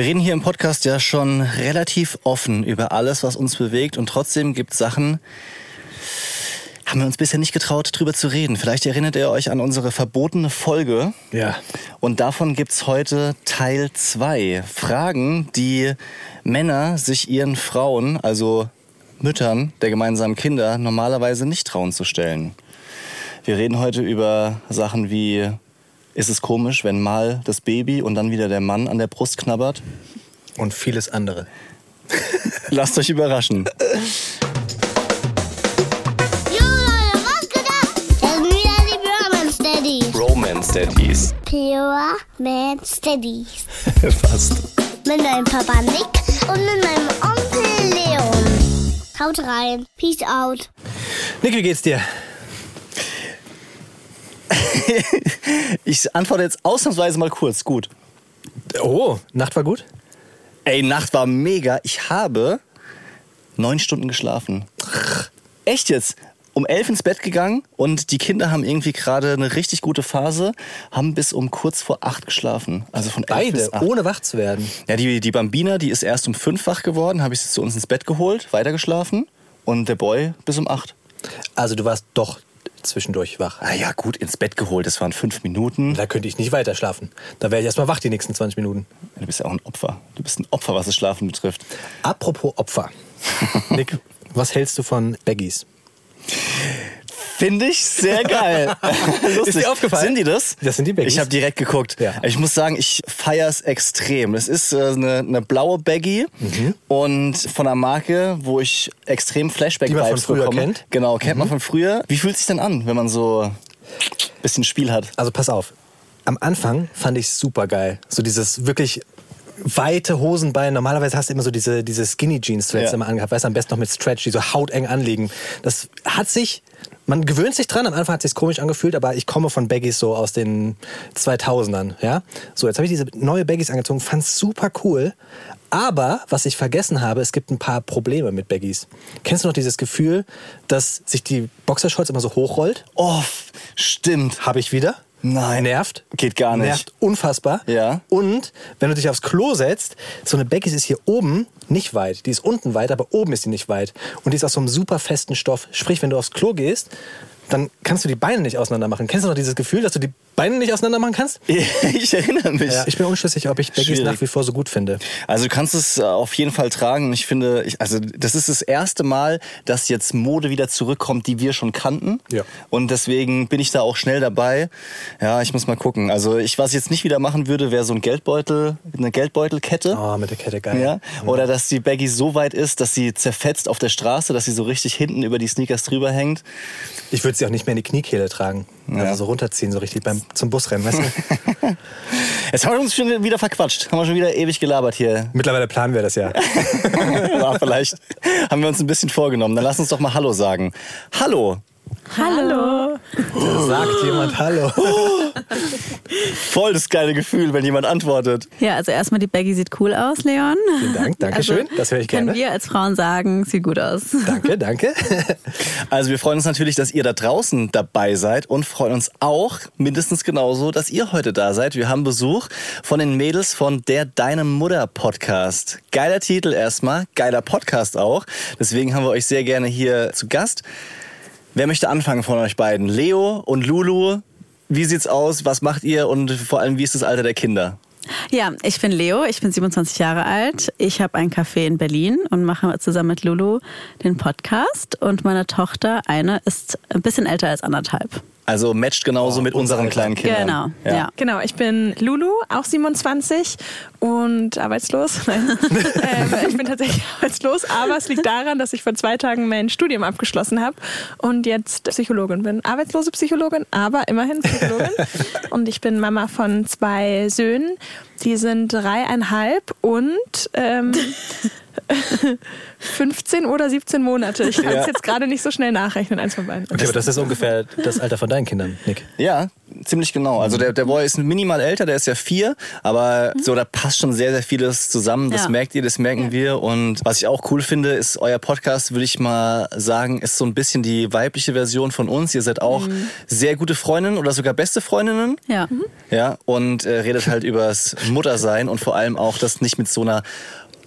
Wir reden hier im Podcast ja schon relativ offen über alles, was uns bewegt und trotzdem gibt es Sachen, haben wir uns bisher nicht getraut, drüber zu reden. Vielleicht erinnert ihr euch an unsere verbotene Folge. Ja. Und davon gibt's heute Teil 2. Fragen, die Männer sich ihren Frauen, also Müttern der gemeinsamen Kinder, normalerweise nicht trauen zu stellen. Wir reden heute über Sachen wie, ist es komisch, wenn mal das Baby und dann wieder der Mann an der Brust knabbert? Und vieles andere. Lasst euch überraschen. Jo Leute, was gedacht? Das sind wieder die Pure Steadies. Romance Daddies. Pure Man Steadies. Fast. Mit meinem Papa Nick und mit meinem Onkel Leon. Haut rein. Peace out. Nick, wie geht's dir? Ich antworte jetzt ausnahmsweise mal kurz. Gut. Oh, Nacht war gut? Ey, Nacht war mega. Ich habe neun Stunden geschlafen. Echt jetzt? Um elf ins Bett gegangen und die Kinder haben irgendwie gerade eine richtig gute Phase, haben bis um kurz vor acht geschlafen. Also von elf Beide, bis acht. ohne wach zu werden. Ja, die, die Bambina, die ist erst um fünf wach geworden, habe ich sie zu uns ins Bett geholt, weitergeschlafen. Und der Boy bis um acht. Also du warst doch zwischendurch wach. Ah ja, gut, ins Bett geholt, das waren fünf Minuten. Da könnte ich nicht weiter schlafen. Da wäre ich erstmal wach die nächsten 20 Minuten. Du bist ja auch ein Opfer. Du bist ein Opfer, was das Schlafen betrifft. Apropos Opfer. Nick, was hältst du von Baggies? Finde ich sehr geil. Lustig. Ist dir aufgefallen? Sind die das? Das sind die Baggies. Ich habe direkt geguckt. Ja. Ich muss sagen, ich feiere es extrem. Es ist äh, eine, eine blaue Baggy Mhm. und von einer Marke, wo ich extrem Die man von Flashback-Vibes früher bekomme. kennt? Mhm. Genau, kennt man von früher. Wie fühlt es sich denn an, wenn man so ein bisschen Spiel hat? Also pass auf. Am Anfang fand ich super geil. So dieses wirklich weite Hosenbein. Normalerweise hast du immer so diese, diese Skinny Jeans zuletzt Ja. immer angehabt. Weißt du, am besten noch mit Stretch, die so hauteng anliegen. Das hat sich, man gewöhnt sich dran. Am Anfang hat sich komisch angefühlt, aber ich komme von Baggies so aus den 2000ern. Ja? So, jetzt habe ich diese neue Baggies angezogen, fand's super cool. Aber was ich vergessen habe, es gibt ein paar Probleme mit Baggies. Kennst du noch dieses Gefühl, dass sich die Boxershorts immer so hochrollt? Oh, stimmt. Habe ich wieder. Nein. Nervt. Geht gar nicht. Nervt unfassbar. Ja. Und wenn du dich aufs Klo setzt, so eine Baggies ist hier oben nicht weit. Die ist unten weit, aber oben ist die nicht weit. Und die ist aus so einem super festen Stoff. Sprich, wenn du aufs Klo gehst, dann kannst du die Beine nicht auseinander machen. Kennst du noch dieses Gefühl, dass du die Beine nicht auseinander machen kannst? Ich erinnere mich. Ja, ich bin unschlüssig, ob ich Baggies nach wie vor so gut finde. Also du kannst es äh, auf jeden Fall tragen. Ich finde, ich, also das ist das erste Mal, dass jetzt Mode wieder zurückkommt, die wir schon kannten. Ja. Und deswegen bin ich da auch schnell dabei. Ja, ich muss mal gucken. Also ich, was ich jetzt nicht wieder machen würde, wäre so ein Geldbeutel, eine Geldbeutelkette. Oh, mit der Kette geil. Ja, oder dass die Baggy so weit ist, dass sie zerfetzt auf der Straße, dass sie so richtig hinten über die Sneakers drüber hängt. Ich würde sie auch nicht mehr in die Kniekehle tragen. Ja. Also so runterziehen, so richtig beim, zum Busrennen, weißt du? Jetzt haben wir uns schon wieder verquatscht. Haben wir schon wieder ewig gelabert hier. Mittlerweile planen wir das ja. ja, vielleicht haben wir uns ein bisschen vorgenommen. Dann lass uns doch mal Hallo sagen. Hallo. Hallo. Da sagt jemand Hallo. Voll das geile Gefühl, wenn jemand antwortet. Ja, also erstmal die Baggy sieht cool aus, Leon. Vielen Dank, danke schön. Das höre ich Können gerne. wir als Frauen sagen, sieht gut aus. Danke, danke. Also wir freuen uns natürlich, dass ihr da draußen dabei seid und freuen uns auch mindestens genauso, dass ihr heute da seid. Wir haben Besuch von den Mädels von der Deine Mutter Podcast. Geiler Titel erstmal, geiler Podcast auch. Deswegen haben wir euch sehr gerne hier zu Gast. Wer möchte anfangen von euch beiden? Leo und Lulu, wie sieht's aus? Was macht ihr und vor allem wie ist das Alter der Kinder? Ja, ich bin Leo, ich bin 27 Jahre alt. Ich habe ein Café in Berlin und mache zusammen mit Lulu den Podcast. Und meine Tochter, eine, ist ein bisschen älter als anderthalb. Also matcht genauso Oh, mit unser unseren kleinen Kindern. Genau, ja. Genau, ich bin Lulu, auch 27 und arbeitslos. Nein, ähm, ich bin tatsächlich arbeitslos, aber es liegt daran, dass ich vor zwei Tagen mein Studium abgeschlossen habe und jetzt Psychologin bin. Arbeitslose Psychologin, aber immerhin Psychologin. und ich bin Mama von zwei Söhnen, die sind dreieinhalb und ähm, 15 oder 17 Monate. Ich kann es Ja. jetzt gerade nicht so schnell nachrechnen, eins von beiden. Okay, aber das ist ungefähr das Alter von deinen Kindern, Nick. Ja, ziemlich genau. Also der, der Boy ist minimal älter, der ist ja vier, aber so, da passt schon sehr, sehr vieles zusammen. Das Ja. merkt ihr, das merken wir. Und was ich auch cool finde, ist euer Podcast, würde ich mal sagen, ist so ein bisschen die weibliche Version von uns. Ihr seid auch sehr gute Freundinnen oder sogar beste Freundinnen. Ja. Ja, und äh, redet halt übers Muttersein und vor allem auch das nicht mit so einer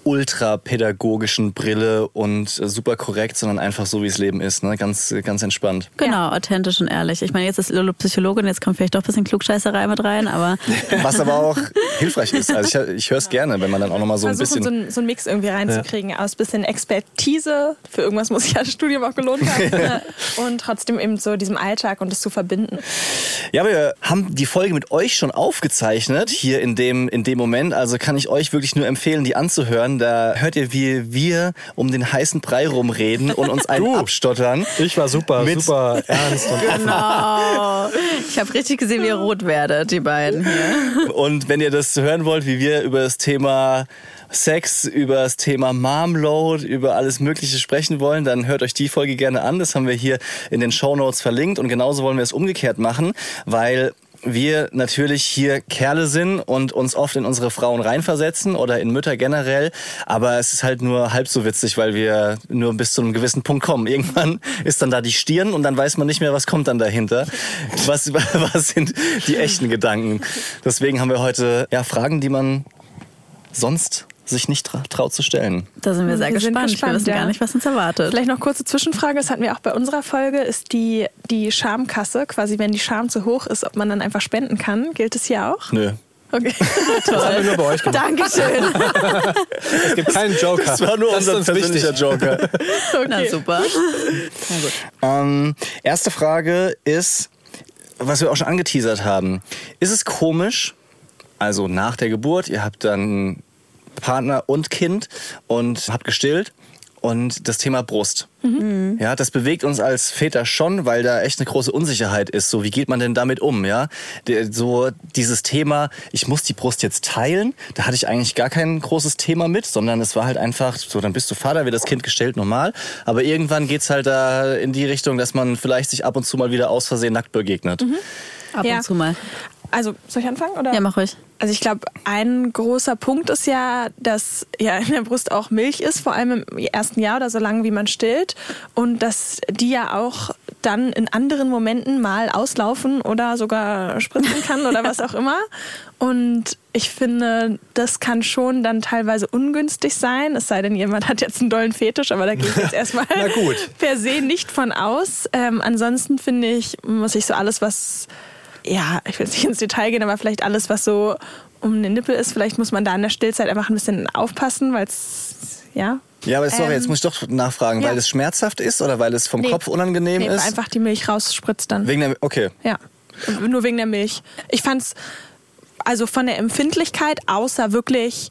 ultrapädagogischen Brille und äh, super korrekt, sondern einfach so, wie es Leben ist. Ne? Ganz, ganz entspannt. Genau, authentisch und ehrlich. Ich meine, jetzt ist Lolo Psychologin, jetzt kommt vielleicht doch ein bisschen Klugscheißerei mit rein, aber Was aber auch hilfreich ist. Also ich, ich höre es gerne, wenn man dann auch nochmal so ein bisschen... so, einen, so einen Mix irgendwie reinzukriegen aus bisschen Expertise, für irgendwas muss ich ja das Studium auch gelohnt haben, und trotzdem eben so diesem Alltag und das zu verbinden. Ja, wir haben die Folge mit euch schon aufgezeichnet, hier in dem, in dem Moment. Also kann ich euch wirklich nur empfehlen, die anzuhören. Da hört ihr, wie wir um den heißen Brei rumreden und uns einen Du. abstottern. Ich war super, Mit- super ernst und genau. Ich habe richtig gesehen, wie ihr rot werdet, die beiden hier. Und wenn ihr das hören wollt, wie wir über das Thema Sex, über das Thema Momload, über alles Mögliche sprechen wollen, dann hört euch die Folge gerne an. Das haben wir hier in den Show Notes verlinkt. Und genauso wollen wir es umgekehrt machen, weil wir natürlich hier Kerle sind und uns oft in unsere Frauen reinversetzen oder in Mütter generell. Aber es ist halt nur halb so witzig, weil wir nur bis zu einem gewissen Punkt kommen. Irgendwann ist dann da die Stirn und dann weiß man nicht mehr, was kommt dann dahinter. Was, was sind die echten Gedanken? Deswegen haben wir heute ja, Fragen, die man sonst sich nicht tra traut zu stellen. Da sind wir sehr Wir gespannt. gespannt, wir wissen ja. gar nicht, was uns erwartet. Vielleicht noch kurze Zwischenfrage, das hatten wir auch bei unserer Folge, ist die, die Schamkasse, quasi wenn die Scham zu hoch ist, ob man dann einfach spenden kann. Gilt es hier auch? Nö. Okay. Das haben wir nur bei euch gemacht. Dankeschön. Es gibt keinen Joker. Das war nur Das ist unser uns persönlicher wichtig. Joker. Na super. ähm, erste Frage ist, was wir auch schon angeteasert haben. Ist es komisch, also nach der Geburt, ihr habt dann Partner und Kind und habt gestillt und das Thema Brust. Ja, das bewegt uns als Väter schon, weil da echt eine große Unsicherheit ist. So, wie geht man denn damit um? Ja, so dieses Thema, ich muss die Brust jetzt teilen. Da hatte ich eigentlich gar kein großes Thema mit, sondern es war halt einfach so, dann bist du Vater, wird das Kind gestellt, normal. Aber irgendwann geht's halt da in die Richtung, dass man vielleicht sich ab und zu mal wieder aus Versehen nackt begegnet. Ab Ja. und zu mal. Also, soll ich anfangen? Oder? Ja, mach ruhig. Also ich glaube, ein großer Punkt ist ja, dass ja in der Brust auch Milch ist, vor allem im ersten Jahr oder so lange, wie man stillt. Und dass die ja auch dann in anderen Momenten mal auslaufen oder sogar spritzen kann oder was auch immer. Und ich finde, das kann schon dann teilweise ungünstig sein, es sei denn, jemand hat jetzt einen dollen Fetisch, aber da gehe ich jetzt erstmal Na gut. per se nicht von aus. Ähm, ansonsten finde ich, muss ich so alles, was, ja, ich will jetzt nicht ins Detail gehen, aber vielleicht alles, was so um den Nippel ist, vielleicht muss man da in der Stillzeit einfach ein bisschen aufpassen, weil es, ja. Ja, aber sorry, Ähm, jetzt muss ich doch nachfragen, ja. weil es schmerzhaft ist oder weil es vom Nee. Kopf unangenehm Nee, weil ist? einfach die Milch rausspritzt dann. Wegen der, okay. Ja, nur wegen der Milch. Ich fand's also von der Empfindlichkeit, außer wirklich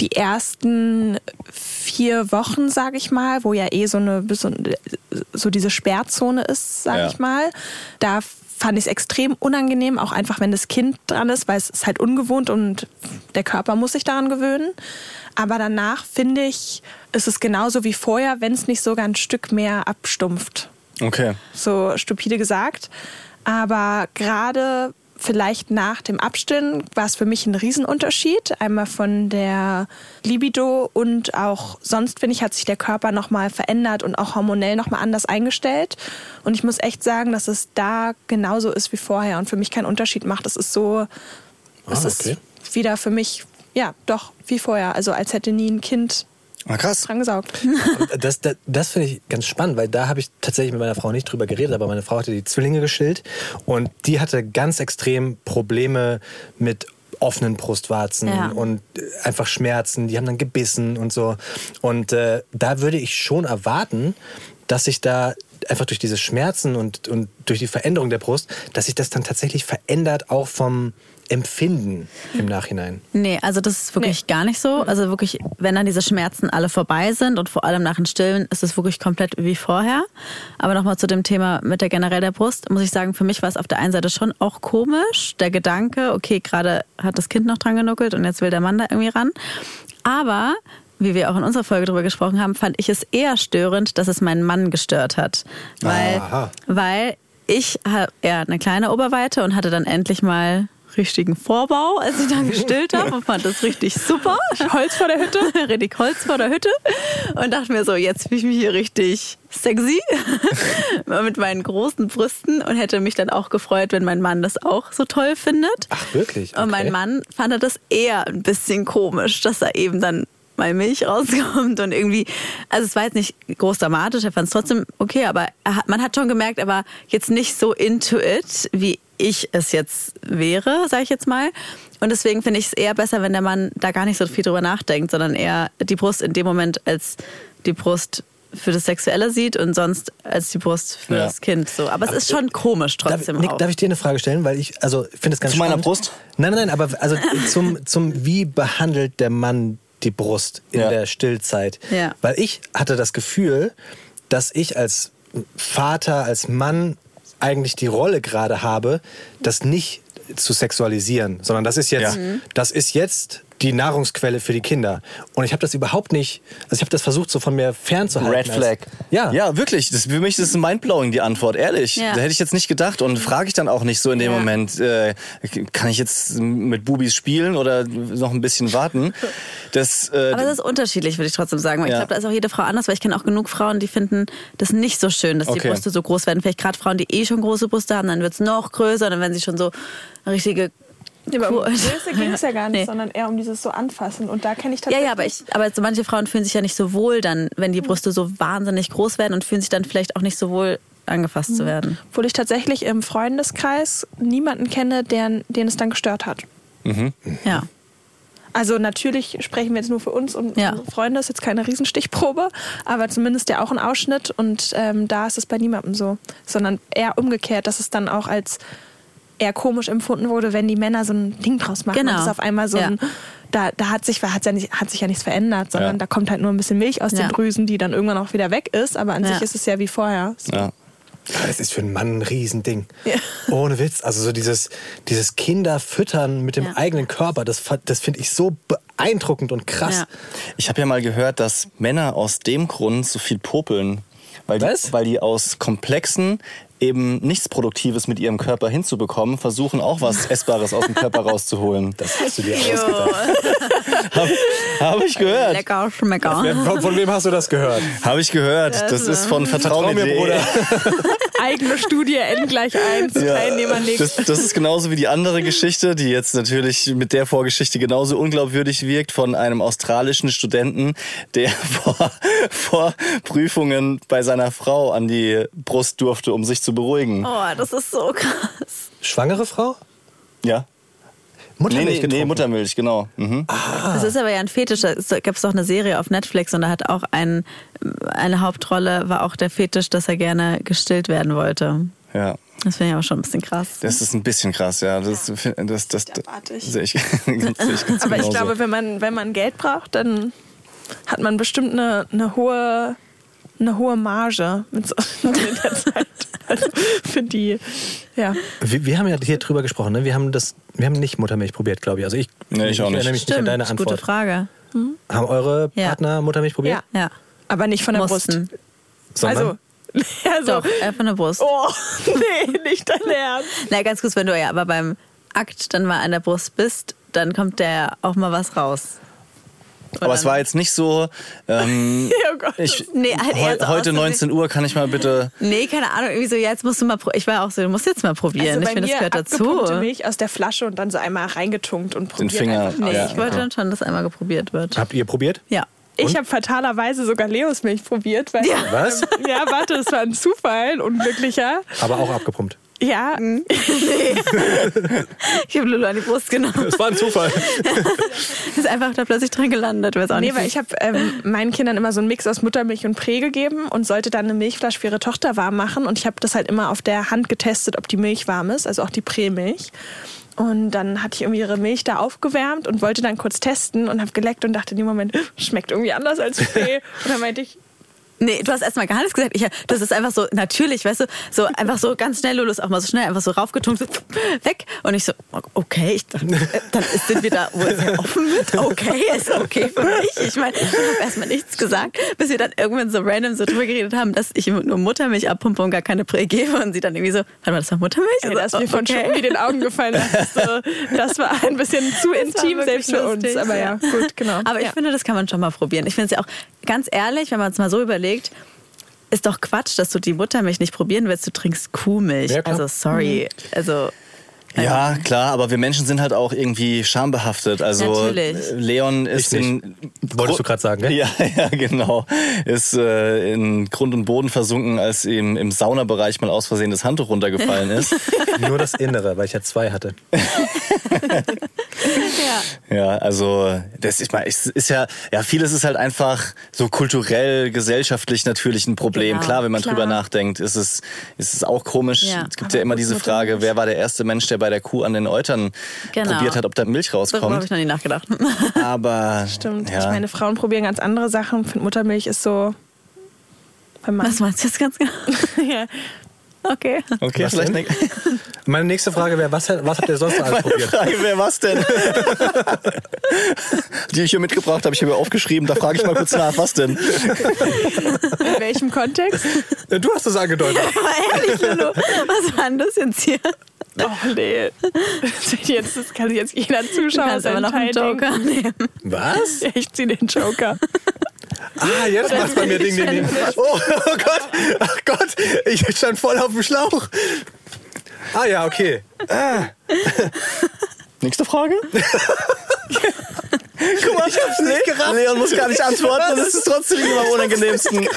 die ersten vier Wochen, sage ich mal, wo ja eh so eine so, so diese Sperrzone ist, sage Ja. ich mal, da fand ich es extrem unangenehm, auch einfach wenn das Kind dran ist, weil es ist halt ungewohnt und der Körper muss sich daran gewöhnen. Aber danach finde ich, ist es genauso wie vorher, wenn es nicht sogar ein Stück mehr abstumpft Okay. so stupide gesagt. Aber gerade vielleicht nach dem Abstillen war es für mich ein Riesenunterschied. Einmal von der Libido und auch sonst, finde ich, hat sich der Körper nochmal verändert und auch hormonell nochmal anders eingestellt. Und ich muss echt sagen, dass es da genauso ist wie vorher und für mich keinen Unterschied macht. Es ist so, es Ah, okay. ist wieder für mich, ja, doch, wie vorher. Also als hätte nie ein Kind Ah, krass. dran gesaugt. Das, das, das finde ich ganz spannend, weil da habe ich tatsächlich mit meiner Frau nicht drüber geredet, aber meine Frau hatte die Zwillinge gestillt und die hatte ganz extrem Probleme mit offenen Brustwarzen Ja. und äh, einfach Schmerzen, die haben dann gebissen und so. Und äh, da würde ich schon erwarten, dass sich da einfach durch diese Schmerzen und, und durch die Veränderung der Brust, dass sich das dann tatsächlich verändert, auch vom Empfinden im Nachhinein. Nee, also das ist wirklich gar nicht so. Also wirklich, wenn dann diese Schmerzen alle vorbei sind und vor allem nach dem Stillen ist es wirklich komplett wie vorher. Aber nochmal zu dem Thema mit der generell der Brust, muss ich sagen, für mich war es auf der einen Seite schon auch komisch, der Gedanke, okay, gerade hat das Kind noch dran genuckelt und jetzt will der Mann da irgendwie ran. Aber wie wir auch in unserer Folge drüber gesprochen haben, fand ich es eher störend, dass es meinen Mann gestört hat. Weil, Aha. weil ich habe eher eine kleine Oberweite und hatte dann endlich mal richtigen Vorbau, als ich dann gestillt habe und fand das richtig super. Holz vor der Hütte? richtig Holz vor der Hütte und dachte mir so, jetzt fühle ich mich hier richtig sexy mit meinen großen Brüsten und hätte mich dann auch gefreut, wenn mein Mann das auch so toll findet. Ach, wirklich? Und mein Okay. Mann fand das eher ein bisschen komisch, dass da eben dann mal Milch rauskommt und irgendwie, also es war jetzt nicht groß dramatisch, er fand es trotzdem okay, aber er hat, man hat schon gemerkt, er war jetzt nicht so into it, wie ich es jetzt wäre, sage ich jetzt mal. Und deswegen finde ich es eher besser, wenn der Mann da gar nicht so viel drüber nachdenkt, sondern eher die Brust in dem Moment als die Brust für das Sexuelle sieht und sonst als die Brust für Ja. das Kind. So. Aber es ist schon komisch Darf, trotzdem Nick, auch. darf ich dir eine Frage stellen? Weil ich, also, ich finde es ganz Zu meiner spannend. Brust? Nein, nein, nein, aber also zum, zum, wie behandelt der Mann die Brust in Ja. der Stillzeit? Ja. Weil ich hatte das Gefühl, dass ich als Vater, als Mann eigentlich die Rolle gerade habe, das nicht zu sexualisieren, sondern das ist jetzt, Ja. das ist jetzt die Nahrungsquelle für die Kinder. Und ich habe das überhaupt nicht, also ich habe das versucht, so von mir fernzuhalten. Red Flag. Als, ja. Ja, wirklich. Das, für mich ist es mindblowing, die Antwort, ehrlich. Ja. Da hätte ich jetzt nicht gedacht und frage ich dann auch nicht so in dem Ja. Moment, äh, kann ich jetzt mit Bubis spielen oder noch ein bisschen warten? Das, äh, Aber das ist unterschiedlich, würde ich trotzdem sagen. Weil Ja. Ich glaube, da ist auch jede Frau anders, weil ich kenne auch genug Frauen, die finden das nicht so schön, dass die Okay. Brüste so groß werden. Vielleicht gerade Frauen, die eh schon große Brüste haben, dann wird es noch größer, dann werden sie schon so richtige. Ja, aber um Cool. Größe ging es ja gar nicht, Nee. sondern eher um dieses so Anfassen. Und da kenne ich Ja, tatsächlich. ja, aber, ich, aber so manche Frauen fühlen sich ja nicht so wohl dann, wenn die Brüste so wahnsinnig groß werden und fühlen sich dann vielleicht auch nicht so wohl angefasst Mhm. zu werden. Obwohl ich tatsächlich im Freundeskreis niemanden kenne, der, den es dann gestört hat. Ja. Also natürlich sprechen wir jetzt nur für uns und Ja. unsere Freunde, ist jetzt keine Riesenstichprobe, aber zumindest ja auch ein Ausschnitt und ähm, da ist es bei niemandem so, sondern eher umgekehrt, dass es dann auch als eher komisch empfunden wurde, wenn die Männer so ein Ding draus machen Genau. und es auf einmal so Ja. ein, da, da hat sich, hat, ja nicht, hat sich ja nichts verändert, sondern Ja. da kommt halt nur ein bisschen Milch aus Ja. den Drüsen, die dann irgendwann auch wieder weg ist, aber an Ja. sich ist es ja wie vorher. ja. Ja, Das ist für einen Mann ein Riesending. Ja. Ohne Witz. Also so dieses, dieses Kinderfüttern mit dem Ja. eigenen Körper, das, das finde ich so beeindruckend und krass. Ja. Ich habe ja mal gehört, dass Männer aus dem Grund so viel popeln. Weil die, weil die aus Komplexen eben nichts Produktives mit ihrem Körper hinzubekommen, versuchen auch was Essbares aus dem Körper rauszuholen. Das hast du dir ausgedacht. Habe ich gehört. Lecker, schmecker. Von, von wem hast du das gehört? Habe ich gehört. Das ist von Vertrau Vertrauen mir, Bruder. Eigene Studie N gleich 1, Teilnehmer nix. Das, das ist genauso wie die andere Geschichte, die jetzt natürlich mit der Vorgeschichte genauso unglaubwürdig wirkt, von einem australischen Studenten, der vor, vor Prüfungen bei seiner Frau an die Brust durfte, um sich zu beruhigen. Oh, das ist so krass. Schwangere Frau? Ja. Nee, Muttermilch nee, nee, getrunken? Muttermilch, genau. Mhm. Das ist aber ja ein Fetisch. Da gab es doch eine Serie auf Netflix und da hat auch ein, eine Hauptrolle, war auch der Fetisch, dass er gerne gestillt werden wollte. Ja. Das finde ich aber schon ein bisschen krass. Das ist ein bisschen krass, ja. Das, das, das, das abartig. sehe ich, sehe ich ganz Aber ich glaube, wenn man, wenn man Geld braucht, dann hat man bestimmt eine, eine hohe eine hohe Marge mit so, in der Zeit. Also für die, ja. Wir, wir haben ja hier drüber gesprochen, ne? Wir haben das, wir haben nicht Muttermilch probiert, glaube ich. Also ich, Nee, ich auch nicht. erinnere mich nicht an Stimmt, deine ist eine gute Antwort. Frage. Haben eure Ja. Partner Muttermilch probiert? Ja. Ja, Aber nicht von der mussten. Brust. Sondern? Also, also Doch, äh, von der Brust. Oh, nee, nicht dein Ernst. Na, ganz kurz, wenn du ja aber beim Akt dann mal an der Brust bist, dann kommt da auch mal was raus. Aber es war jetzt nicht so. Ähm, Oh Gott. ich, Nee, halt heu, heute aus, 19 Uhr kann ich mal bitte. Nee, keine Ahnung, irgendwie so, ja, jetzt musst du mal, ich war auch so, du musst jetzt mal probieren. Also ich bei finde, das mir gehört dazu. Milch aus der Flasche und dann so einmal reingetunkt und probiert Finger- einfach. Nee, Ja, ich wollte dann schon, dass einmal geprobiert wird. Habt ihr probiert? Ja. Ich habe fatalerweise sogar Leos Milch probiert. Weil, Ja. Was? Ja, warte, es war ein Zufall, ein unglücklicher. Aber auch abgepumpt. Ja, Ich habe Lulu an die Brust genommen. Das war ein Zufall. Ist einfach da plötzlich drin gelandet. Weiß auch nee, nicht. weil ich habe ähm, meinen Kindern immer so einen Mix aus Muttermilch und Prä gegeben und sollte dann eine Milchflasche für ihre Tochter warm machen. Und ich habe das halt immer auf der Hand getestet, ob die Milch warm ist, also auch die Prämilch. Und dann hatte ich irgendwie ihre Milch da aufgewärmt und wollte dann kurz testen und habe geleckt und dachte in dem Moment, schmeckt irgendwie anders als Prä. und dann meinte ich, Nee, du hast erstmal gar nichts gesagt. Ich, das ist einfach so natürlich, weißt du, so einfach so ganz schnell, Lulu ist auch mal so schnell, einfach so raufgetunkt, so weg. Und ich so, okay, ich dann sind wir da wohl sehr offen mit. Okay, ist okay für mich. Ich meine, ich habe erstmal nichts gesagt, bis wir dann irgendwann so random so drüber geredet haben, dass ich nur Muttermilch abpumpe und gar keine Prä gebe. Und sie dann irgendwie so, warte mal, das war Muttermilch? Ja, Also, da ist mir von okay. Schuppen wie den Augen gefallen. Das, so, das war ein bisschen zu Das intim, selbst für uns. Aber ja, gut, genau. Aber ich ja. finde, das kann man schon mal probieren. Ich finde es ja auch ganz ehrlich, wenn man es mal so überlegt, ist doch Quatsch, dass du die Muttermilch nicht probieren willst. Du trinkst Kuhmilch. Ja, also sorry. Also Ja, klar, aber wir Menschen sind halt auch irgendwie schambehaftet. Also Natürlich. äh, Leon ist Ich in Wolltest du gerade sagen, ne? Ja, ja, genau. Ist äh, in Grund und Boden versunken, als ihm im Saunabereich mal aus Versehen das Handtuch runtergefallen ist. Nur das Innere, weil ich ja zwei hatte. ja. ja, also das ich meine, es ist ja ja vieles ist halt einfach so kulturell, gesellschaftlich natürlich ein Problem. Genau, klar, wenn man klar. drüber nachdenkt, ist es ist es auch komisch. Ja. es gibt ja immer diese Frage, wer war der erste Mensch, der bei der Kuh an den Eutern Genau. probiert hat, ob da Milch Darüber habe rauskommt. ich noch nie nachgedacht. Aber Stimmt. Ja. Ich meine, Frauen probieren ganz andere Sachen. Ich finde, Muttermilch ist so. Beim Mann. Was meinst du jetzt ganz genau? ja. Okay. okay, Was vielleicht eine Meine nächste Frage wäre, was, was habt ihr sonst noch alles probiert? Frage, wer was denn? Die ich hier mitgebracht habe, ich habe mir aufgeschrieben, da frage ich mal kurz nach, was denn? In welchem Kontext? Du hast es angedeutet. Aber ehrlich, Lulu, was war denn das jetzt hier? Oh nee. Jetzt, das kann sich jetzt jeder Zuschauer kannst aber noch einen Teil Joker denken. nehmen. Was? Ja, ich ziehe den Joker. Ah, jetzt macht's bei mir Ding, Ding, Ding. Oh, oh Gott, ach Gott, ich stand voll auf dem Schlauch. Ah ja, okay. Nächste Frage? Guck mal, ich hab's nicht gerafft. Leon muss gar nicht antworten, das ist trotzdem immer am unangenehmsten.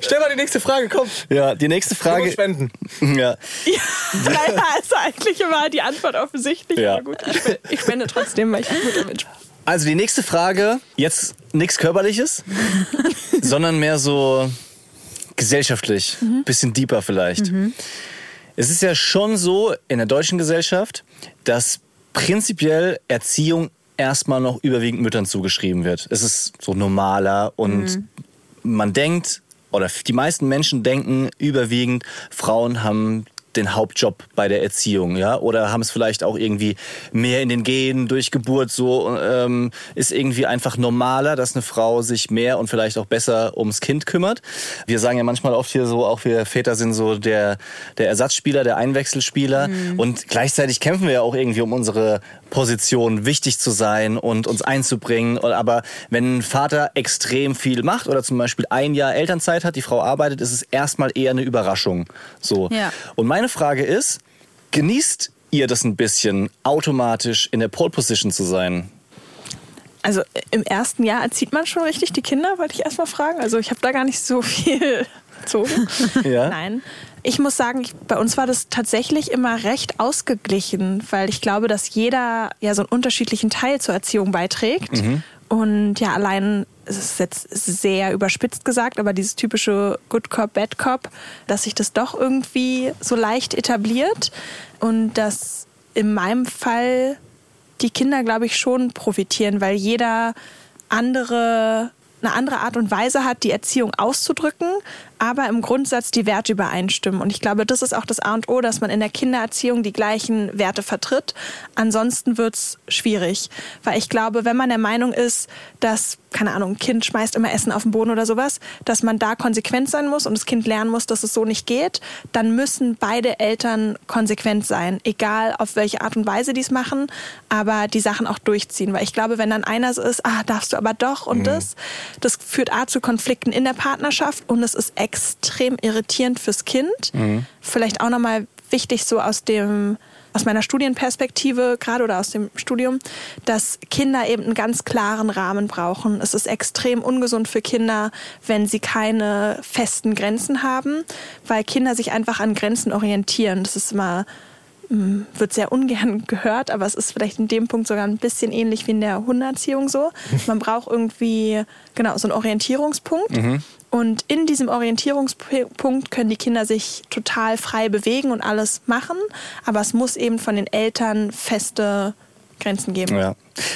Stell mal die nächste Frage, komm. Ja, die nächste Frage. Frage. spenden. Ja. Naja, also eigentlich war die Antwort offensichtlich. Ja. Aber gut, ich spende, ich spende trotzdem, weil ich ein guter Mensch bin. Also die nächste Frage, jetzt nichts Körperliches, sondern mehr so gesellschaftlich, bisschen deeper vielleicht. Es ist ja schon so in der deutschen Gesellschaft, dass prinzipiell Erziehung erstmal noch überwiegend Müttern zugeschrieben wird. Es ist so normaler und man denkt, oder die meisten Menschen denken überwiegend, Frauen haben den Hauptjob bei der Erziehung, ja, oder haben es vielleicht auch irgendwie mehr in den Genen durch Geburt so ähm, ist irgendwie einfach normaler, dass eine Frau sich mehr und vielleicht auch besser ums Kind kümmert. Wir sagen ja manchmal oft hier so, auch wir Väter sind so der der Ersatzspieler, der Einwechselspieler. Und gleichzeitig kämpfen wir ja auch irgendwie um unsere Position, wichtig zu sein und uns einzubringen. Aber wenn ein Vater extrem viel macht oder zum Beispiel ein Jahr Elternzeit hat, die Frau arbeitet, ist es erstmal eher eine Überraschung. So. Ja. Und meine Frage ist, genießt ihr das ein bisschen, automatisch in der Pole Position zu sein? Also äh, im ersten Jahr erzieht man schon richtig die Kinder, wollte ich erstmal fragen. Also ich habe da gar nicht so viel erzogen. Ja? Nein. Ich muss sagen, ich, bei uns war das tatsächlich immer recht ausgeglichen, weil ich glaube, dass jeder ja so einen unterschiedlichen Teil zur Erziehung beiträgt. Und ja, allein, es ist jetzt sehr überspitzt gesagt, aber dieses typische Good Cop, Bad Cop, dass sich das doch irgendwie so leicht etabliert und dass in meinem Fall die Kinder, glaube ich, schon profitieren, weil jeder andere eine andere Art und Weise hat, die Erziehung auszudrücken, aber im Grundsatz die Werte übereinstimmen. Und ich glaube, das ist auch das A und O, dass man in der Kindererziehung die gleichen Werte vertritt. Ansonsten wird's schwierig. Weil ich glaube, wenn man der Meinung ist, dass, keine Ahnung, ein Kind schmeißt immer Essen auf den Boden oder sowas, dass man da konsequent sein muss und das Kind lernen muss, dass es so nicht geht, dann müssen beide Eltern konsequent sein. Egal auf welche Art und Weise die es machen, aber die Sachen auch durchziehen. Weil ich glaube, wenn dann einer so ist, ah, darfst du aber doch und das, das führt A zu Konflikten in der Partnerschaft und es ist extrem irritierend fürs Kind. Vielleicht auch nochmal wichtig so aus dem aus meiner Studienperspektive gerade oder aus dem Studium, dass Kinder eben einen ganz klaren Rahmen brauchen. Es ist extrem ungesund für Kinder, wenn sie keine festen Grenzen haben, weil Kinder sich einfach an Grenzen orientieren. Das ist immer mh, wird sehr ungern gehört, aber es ist vielleicht in dem Punkt sogar ein bisschen ähnlich wie in der Hundeerziehung so. Man braucht irgendwie genau so einen Orientierungspunkt. Und in diesem Orientierungspunkt können die Kinder sich total frei bewegen und alles machen, aber es muss eben von den Eltern feste Grenzen geben. Ja.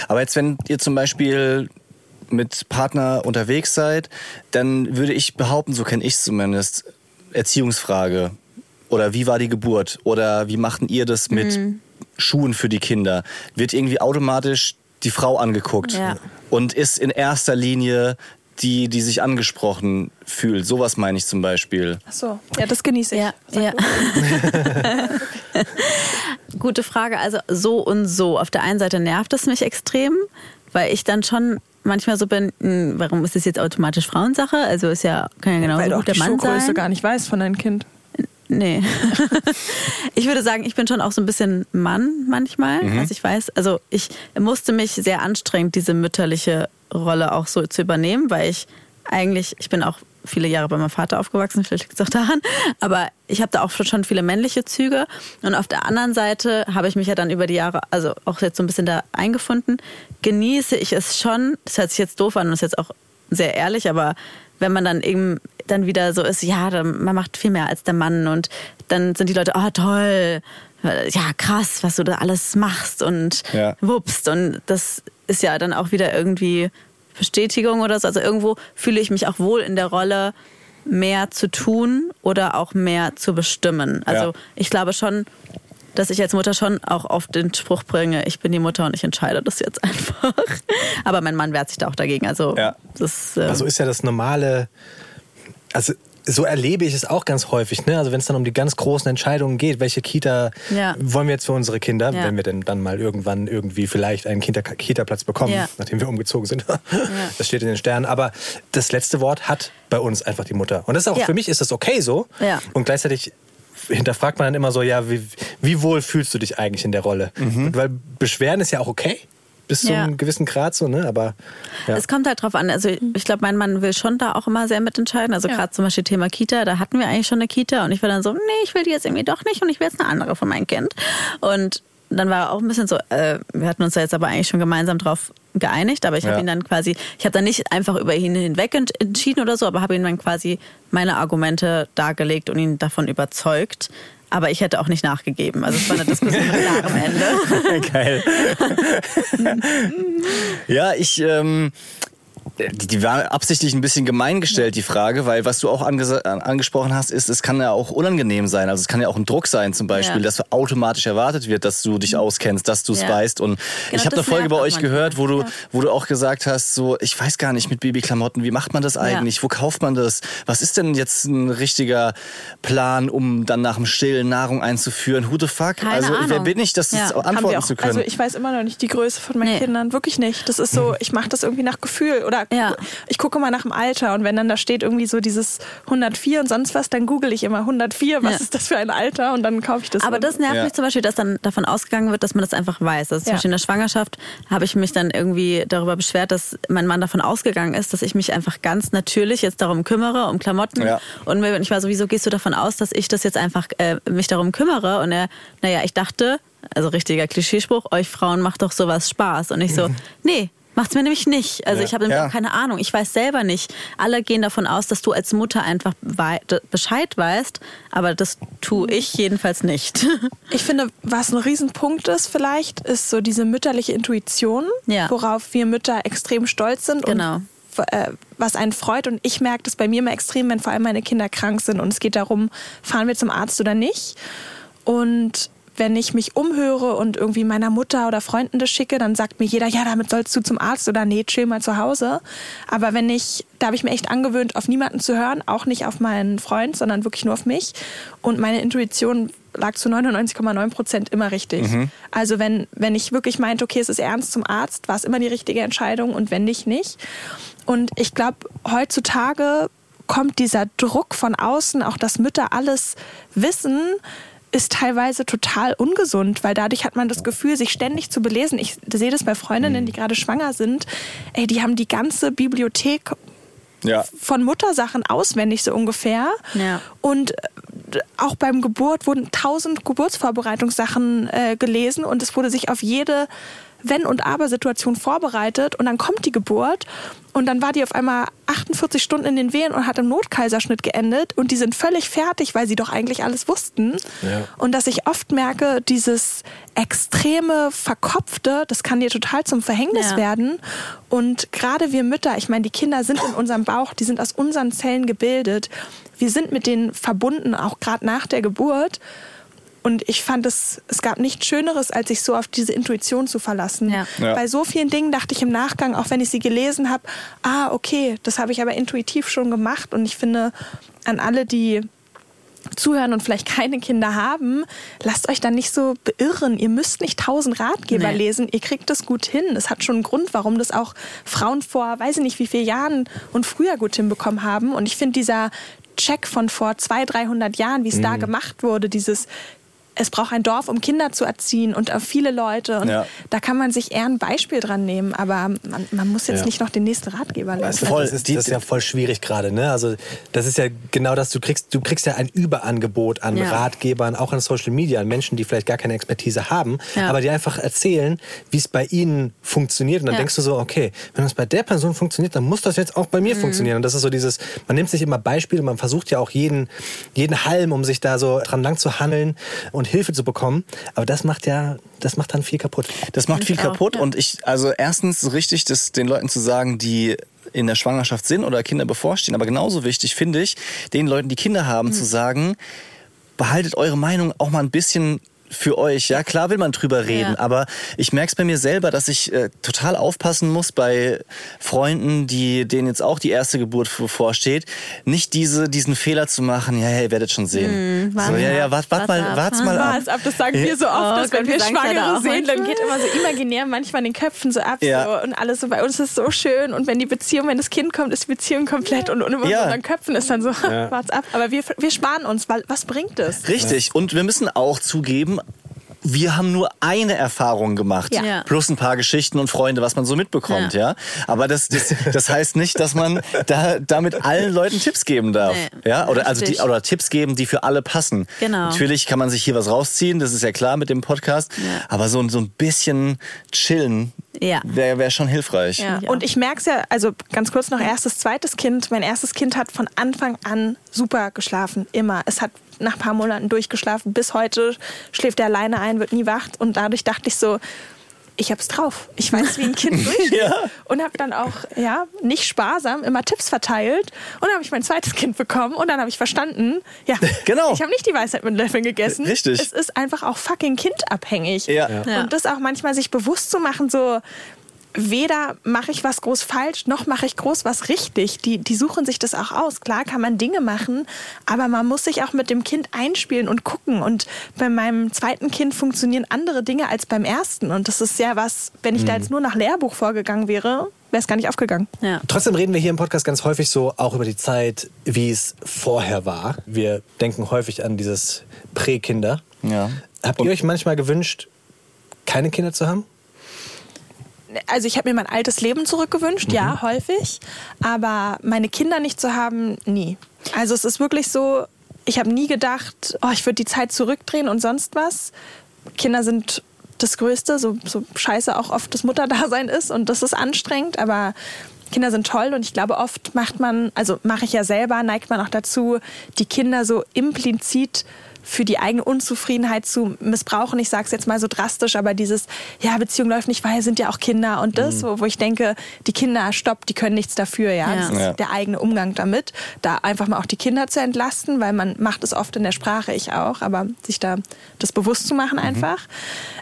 Aber jetzt, wenn ihr zum Beispiel mit Partner unterwegs seid, dann würde ich behaupten, so kenne ich es zumindest, Erziehungsfrage. Oder wie war die Geburt? Oder wie machten ihr das mit Schuhen für die Kinder? Wird irgendwie automatisch die Frau angeguckt Ja. und ist in erster Linie die, die sich angesprochen fühlt. Sowas meine ich zum Beispiel. Ach so, ja, das genieße ich. Ja, ja. Gute Frage. Also so und so. Auf der einen Seite nervt es mich extrem, weil ich dann schon manchmal so bin, hm, warum ist das jetzt automatisch Frauensache? Also ist ja, kann ja genauso Weil du auch gut der die Mann Schuhgröße sein. gar nicht weißt von deinem Kind. Nee. ich würde sagen, ich bin schon auch so ein bisschen Mann manchmal. Also ich weiß, also ich musste mich sehr anstrengen, diese mütterliche Rolle auch so zu übernehmen, weil ich eigentlich, ich bin auch viele Jahre bei meinem Vater aufgewachsen, vielleicht liegt es auch daran, aber ich habe da auch schon viele männliche Züge. Und auf der anderen Seite habe ich mich ja dann über die Jahre, also auch jetzt so ein bisschen da eingefunden, genieße ich es schon, das hört sich jetzt doof an und ist jetzt auch sehr ehrlich, aber wenn man dann eben dann wieder so ist, ja, man macht viel mehr als der Mann und dann sind die Leute, oh toll, ja krass, was du da alles machst und Ja. wuppst und das ist ja dann auch wieder irgendwie Bestätigung oder so. Also irgendwo fühle ich mich auch wohl in der Rolle, mehr zu tun oder auch mehr zu bestimmen. Also Ja. ich glaube schon, dass ich als Mutter schon auch oft den Spruch bringe, ich bin die Mutter und ich entscheide das jetzt einfach. Aber mein Mann wehrt sich da auch dagegen. Also Ja. das äh, Also ist ja das normale, also so erlebe ich es auch ganz häufig. Ne? Also wenn es dann um die ganz großen Entscheidungen geht, welche Kita Ja. wollen wir jetzt für unsere Kinder, Ja. wenn wir denn dann mal irgendwann irgendwie vielleicht einen Kita Kita-Platz bekommen, Ja. nachdem wir umgezogen sind. Das steht in den Sternen. Aber das letzte Wort hat bei uns einfach die Mutter. Und das ist auch, Ja. für mich ist das okay so. Ja. Und gleichzeitig hinterfragt man dann immer so, ja, wie, wie wohl fühlst du dich eigentlich in der Rolle? Und weil Beschweren ist ja auch okay. Bis zu Ja. einem gewissen Grad so, ne? Aber ja. Es kommt halt drauf an. Also ich glaube, mein Mann will schon da auch immer sehr mitentscheiden. Also Ja. gerade zum Beispiel Thema Kita, da hatten wir eigentlich schon eine Kita und ich war dann so, nee, ich will die jetzt irgendwie doch nicht und ich will jetzt eine andere für mein Kind. Und dann war er auch ein bisschen so, äh, wir hatten uns da jetzt aber eigentlich schon gemeinsam drauf geeinigt, aber ich Ja. habe ihn dann quasi, ich habe dann nicht einfach über ihn hinweg ent- entschieden oder so, aber habe ihm dann quasi meine Argumente dargelegt und ihn davon überzeugt. Aber ich hätte auch nicht nachgegeben. Also es war eine Diskussion mit klarem Ende. Geil. ja, ich. Ähm, die, die war absichtlich ein bisschen gemein gestellt, die Frage, weil was du auch äh, angesprochen hast, ist, es kann ja auch unangenehm sein. Also es kann ja auch ein Druck sein, zum Beispiel, Ja. dass automatisch erwartet wird, dass du dich auskennst, dass du es Ja. weißt. Und Genau, ich habe eine Folge bei euch manchmal. gehört, wo du, Ja. wo du auch gesagt hast, so, ich weiß gar nicht mit Babyklamotten, wie macht man das eigentlich? Wo kauft man das? Was ist denn jetzt ein richtiger Plan, um dann nach dem Stillen Nahrung einzuführen? Who the fuck? Keine also wer Ahnung. bin ich, das Ja. antworten auch. zu können? Also ich weiß immer noch nicht die Größe von meinen Nee. Kindern, wirklich nicht. Das ist so, ich mache das irgendwie nach Gefühl oder Ja. ich gucke mal nach dem Alter und wenn dann da steht irgendwie so dieses 104 und sonst was, dann google ich immer 104, was Ja. ist das für ein Alter und dann kaufe ich das. Aber das nervt Ja. mich zum Beispiel, dass dann davon ausgegangen wird, dass man das einfach weiß. Also zum Ja. Beispiel in der Schwangerschaft habe ich mich dann irgendwie darüber beschwert, dass mein Mann davon ausgegangen ist, dass ich mich einfach ganz natürlich jetzt darum kümmere, um Klamotten. Ja. Und mir- ich war so, wieso gehst du davon aus, dass ich das jetzt einfach äh, mich darum kümmere? Und er, naja, ich dachte, also richtiger Klischeespruch, euch Frauen macht doch sowas Spaß. Und ich so, nee. Macht's mir nämlich nicht. Also Ja. ich habe nämlich Ja. auch keine Ahnung. Ich weiß selber nicht. Alle gehen davon aus, dass du als Mutter einfach wei- Bescheid weißt, aber das tue ich jedenfalls nicht. Ich finde, was ein Riesenpunkt ist vielleicht, ist so diese mütterliche Intuition, Ja. worauf wir Mütter extrem stolz sind Genau. und äh, was einen freut. Und ich merke das bei mir immer extrem, wenn vor allem meine Kinder krank sind und es geht darum, fahren wir zum Arzt oder nicht. Und wenn ich mich umhöre und irgendwie meiner Mutter oder Freunden das schicke, dann sagt mir jeder, ja, damit sollst du zum Arzt oder nee, chill mal zu Hause. Aber wenn ich, da habe ich mir echt angewöhnt, auf niemanden zu hören, auch nicht auf meinen Freund, sondern wirklich nur auf mich. Und meine Intuition lag zu 99,9 Prozent immer richtig. Also wenn, wenn ich wirklich meinte, okay, es ist ernst zum Arzt, war es immer die richtige Entscheidung und wenn nicht, nicht. Und ich glaube, heutzutage kommt dieser Druck von außen, auch dass Mütter alles wissen, ist teilweise total ungesund, weil dadurch hat man das Gefühl, sich ständig zu belesen. Ich sehe das bei Freundinnen, die gerade schwanger sind. Ey, die haben die ganze Bibliothek ja. von Muttersachen auswendig so ungefähr. Ja. Und äh, auch beim Geburt wurden tausend Geburtsvorbereitungssachen äh, gelesen und es wurde sich auf jede Wenn- und Aber-Situation vorbereitet und dann kommt die Geburt und dann war die auf einmal 48 Stunden in den Wehen und hat im Notkaiserschnitt geendet und die sind völlig fertig, weil sie doch eigentlich alles wussten. Ja. Und dass ich oft merke, dieses extreme Verkopfte, das kann dir total zum Verhängnis Ja. werden. Und gerade wir Mütter, ich meine, die Kinder sind in unserem Bauch, die sind aus unseren Zellen gebildet. Wir sind mit denen verbunden, auch gerade nach der Geburt. Und ich fand es, es gab nichts Schöneres, als sich so auf diese Intuition zu verlassen. Ja. Ja. Bei so vielen Dingen dachte ich im Nachgang, auch wenn ich sie gelesen habe, ah, okay, das habe ich aber intuitiv schon gemacht. Und ich finde, an alle, die zuhören und vielleicht keine Kinder haben, lasst euch dann nicht so beirren. Ihr müsst nicht tausend Ratgeber Nee. lesen. Ihr kriegt das gut hin. Es hat schon einen Grund, warum das auch Frauen vor, weiß ich nicht, wie vielen Jahren und früher gut hinbekommen haben. Und ich finde dieser Check von vor 200, 300 Jahren, wie es Mhm. da gemacht wurde, dieses es braucht ein Dorf, um Kinder zu erziehen und auch viele Leute. Und Ja. da kann man sich eher ein Beispiel dran nehmen. Aber man, man muss jetzt Ja. nicht noch den nächsten Ratgeber lesen. Voll. Das ist, das ist ja voll schwierig gerade, ne? Also das ist ja genau das, du kriegst, du kriegst ja ein Überangebot an Ja. Ratgebern, auch an Social Media, an Menschen, die vielleicht gar keine Expertise haben, Ja. aber die einfach erzählen, wie es bei ihnen funktioniert. Und dann Ja. denkst du so, okay, wenn das bei der Person funktioniert, dann muss das jetzt auch bei mir funktionieren. Und das ist so dieses, man nimmt sich immer Beispiele, man versucht ja auch jeden, jeden Halm, um sich da so dran lang zu handeln und Hilfe zu bekommen. Aber das macht ja, das macht dann viel kaputt. Das macht viel Ich auch, kaputt ja. und ich, also erstens richtig, das den Leuten zu sagen, die in der Schwangerschaft sind oder Kinder bevorstehen, aber genauso wichtig finde ich, den Leuten, die Kinder haben, zu sagen, behaltet eure Meinung auch mal ein bisschen für euch. Ja, klar will man drüber reden, Ja. aber ich merke es bei mir selber, dass ich äh, total aufpassen muss bei Freunden, die denen jetzt auch die erste Geburt bevorsteht, nicht diese, diesen Fehler zu machen, ja, ja, ihr werdet schon sehen. so, warte ja, ja, ab, wart, wart warte mal, ab. wart's mal ab. Ab, das sagen wir so oft, Oh dass wenn Gott, wir Schwangere sehen, dann geht immer so imaginär manchmal in den Köpfen so ab Ja. so, und alles so bei uns ist so schön und wenn die Beziehung, wenn das Kind kommt, ist die Beziehung komplett und, und immer Ja. so in den Köpfen ist dann so, wart's ab. Aber wir, wir sparen uns, weil was bringt es? Richtig. Und wir müssen auch zugeben, wir haben nur eine Erfahrung gemacht. Ja. Plus ein paar Geschichten und Freunde, was man so mitbekommt, ja. Ja. Aber das, das, das heißt nicht, dass man da, damit allen Leuten Tipps geben darf. Nee. Ja? Oder, also die, oder Tipps geben, die für alle passen. Genau. Natürlich kann man sich hier was rausziehen, das ist ja klar mit dem Podcast. Ja. Aber so, so ein bisschen chillen Ja. wäre wär schon hilfreich. Ja. Und ich merke es ja, also ganz kurz noch erstes, zweites Kind. Mein erstes Kind hat von Anfang an super geschlafen, immer. Es hat nach ein paar Monaten durchgeschlafen. Bis heute schläft er alleine ein, wird nie wach. Und dadurch dachte ich so, ich hab's drauf. Ich weiß, wie ein Kind durchschläft. Ja. Und habe dann auch, ja, nicht sparsam, immer Tipps verteilt. Und dann habe ich mein zweites Kind bekommen. Und dann habe ich verstanden, ja, Genau. ich habe nicht die Weisheit mit Löffeln gegessen. Richtig. Es ist einfach auch fucking kindabhängig. Ja. Ja. Und das auch manchmal sich bewusst zu machen, so weder mache ich was groß falsch, noch mache ich groß was richtig. Die, die suchen sich das auch aus. Klar kann man Dinge machen, aber man muss sich auch mit dem Kind einspielen und gucken. Und bei meinem zweiten Kind funktionieren andere Dinge als beim ersten. Und das ist ja was, wenn ich da jetzt nur nach Lehrbuch vorgegangen wäre, wäre es gar nicht aufgegangen. Ja. Trotzdem reden wir hier im Podcast ganz häufig so auch über die Zeit, wie es vorher war. Wir denken häufig an dieses Prä-Kinder. Ja. Habt Und- ihr euch manchmal gewünscht, keine Kinder zu haben? Also ich habe mir mein altes Leben zurückgewünscht, ja, häufig. Aber meine Kinder nicht zu haben, nie. Also es ist wirklich so, ich habe nie gedacht, oh, ich würde die Zeit zurückdrehen und sonst was. Kinder sind das Größte, so, so scheiße auch oft das Mutterdasein ist und das ist anstrengend, aber Kinder sind toll und ich glaube, oft macht man, also mache ich ja selber, neigt man auch dazu, die Kinder so implizit für die eigene Unzufriedenheit zu missbrauchen. Ich sage es jetzt mal so drastisch, aber dieses, ja, Beziehung läuft nicht, weil sind ja auch Kinder und das, wo, wo ich denke, die Kinder, stopp, die können nichts dafür, ja. Ja. Das ist Ja. der eigene Umgang damit. Da einfach mal auch die Kinder zu entlasten, weil man macht es oft in der Sprache, ich auch, aber sich da das bewusst zu machen einfach.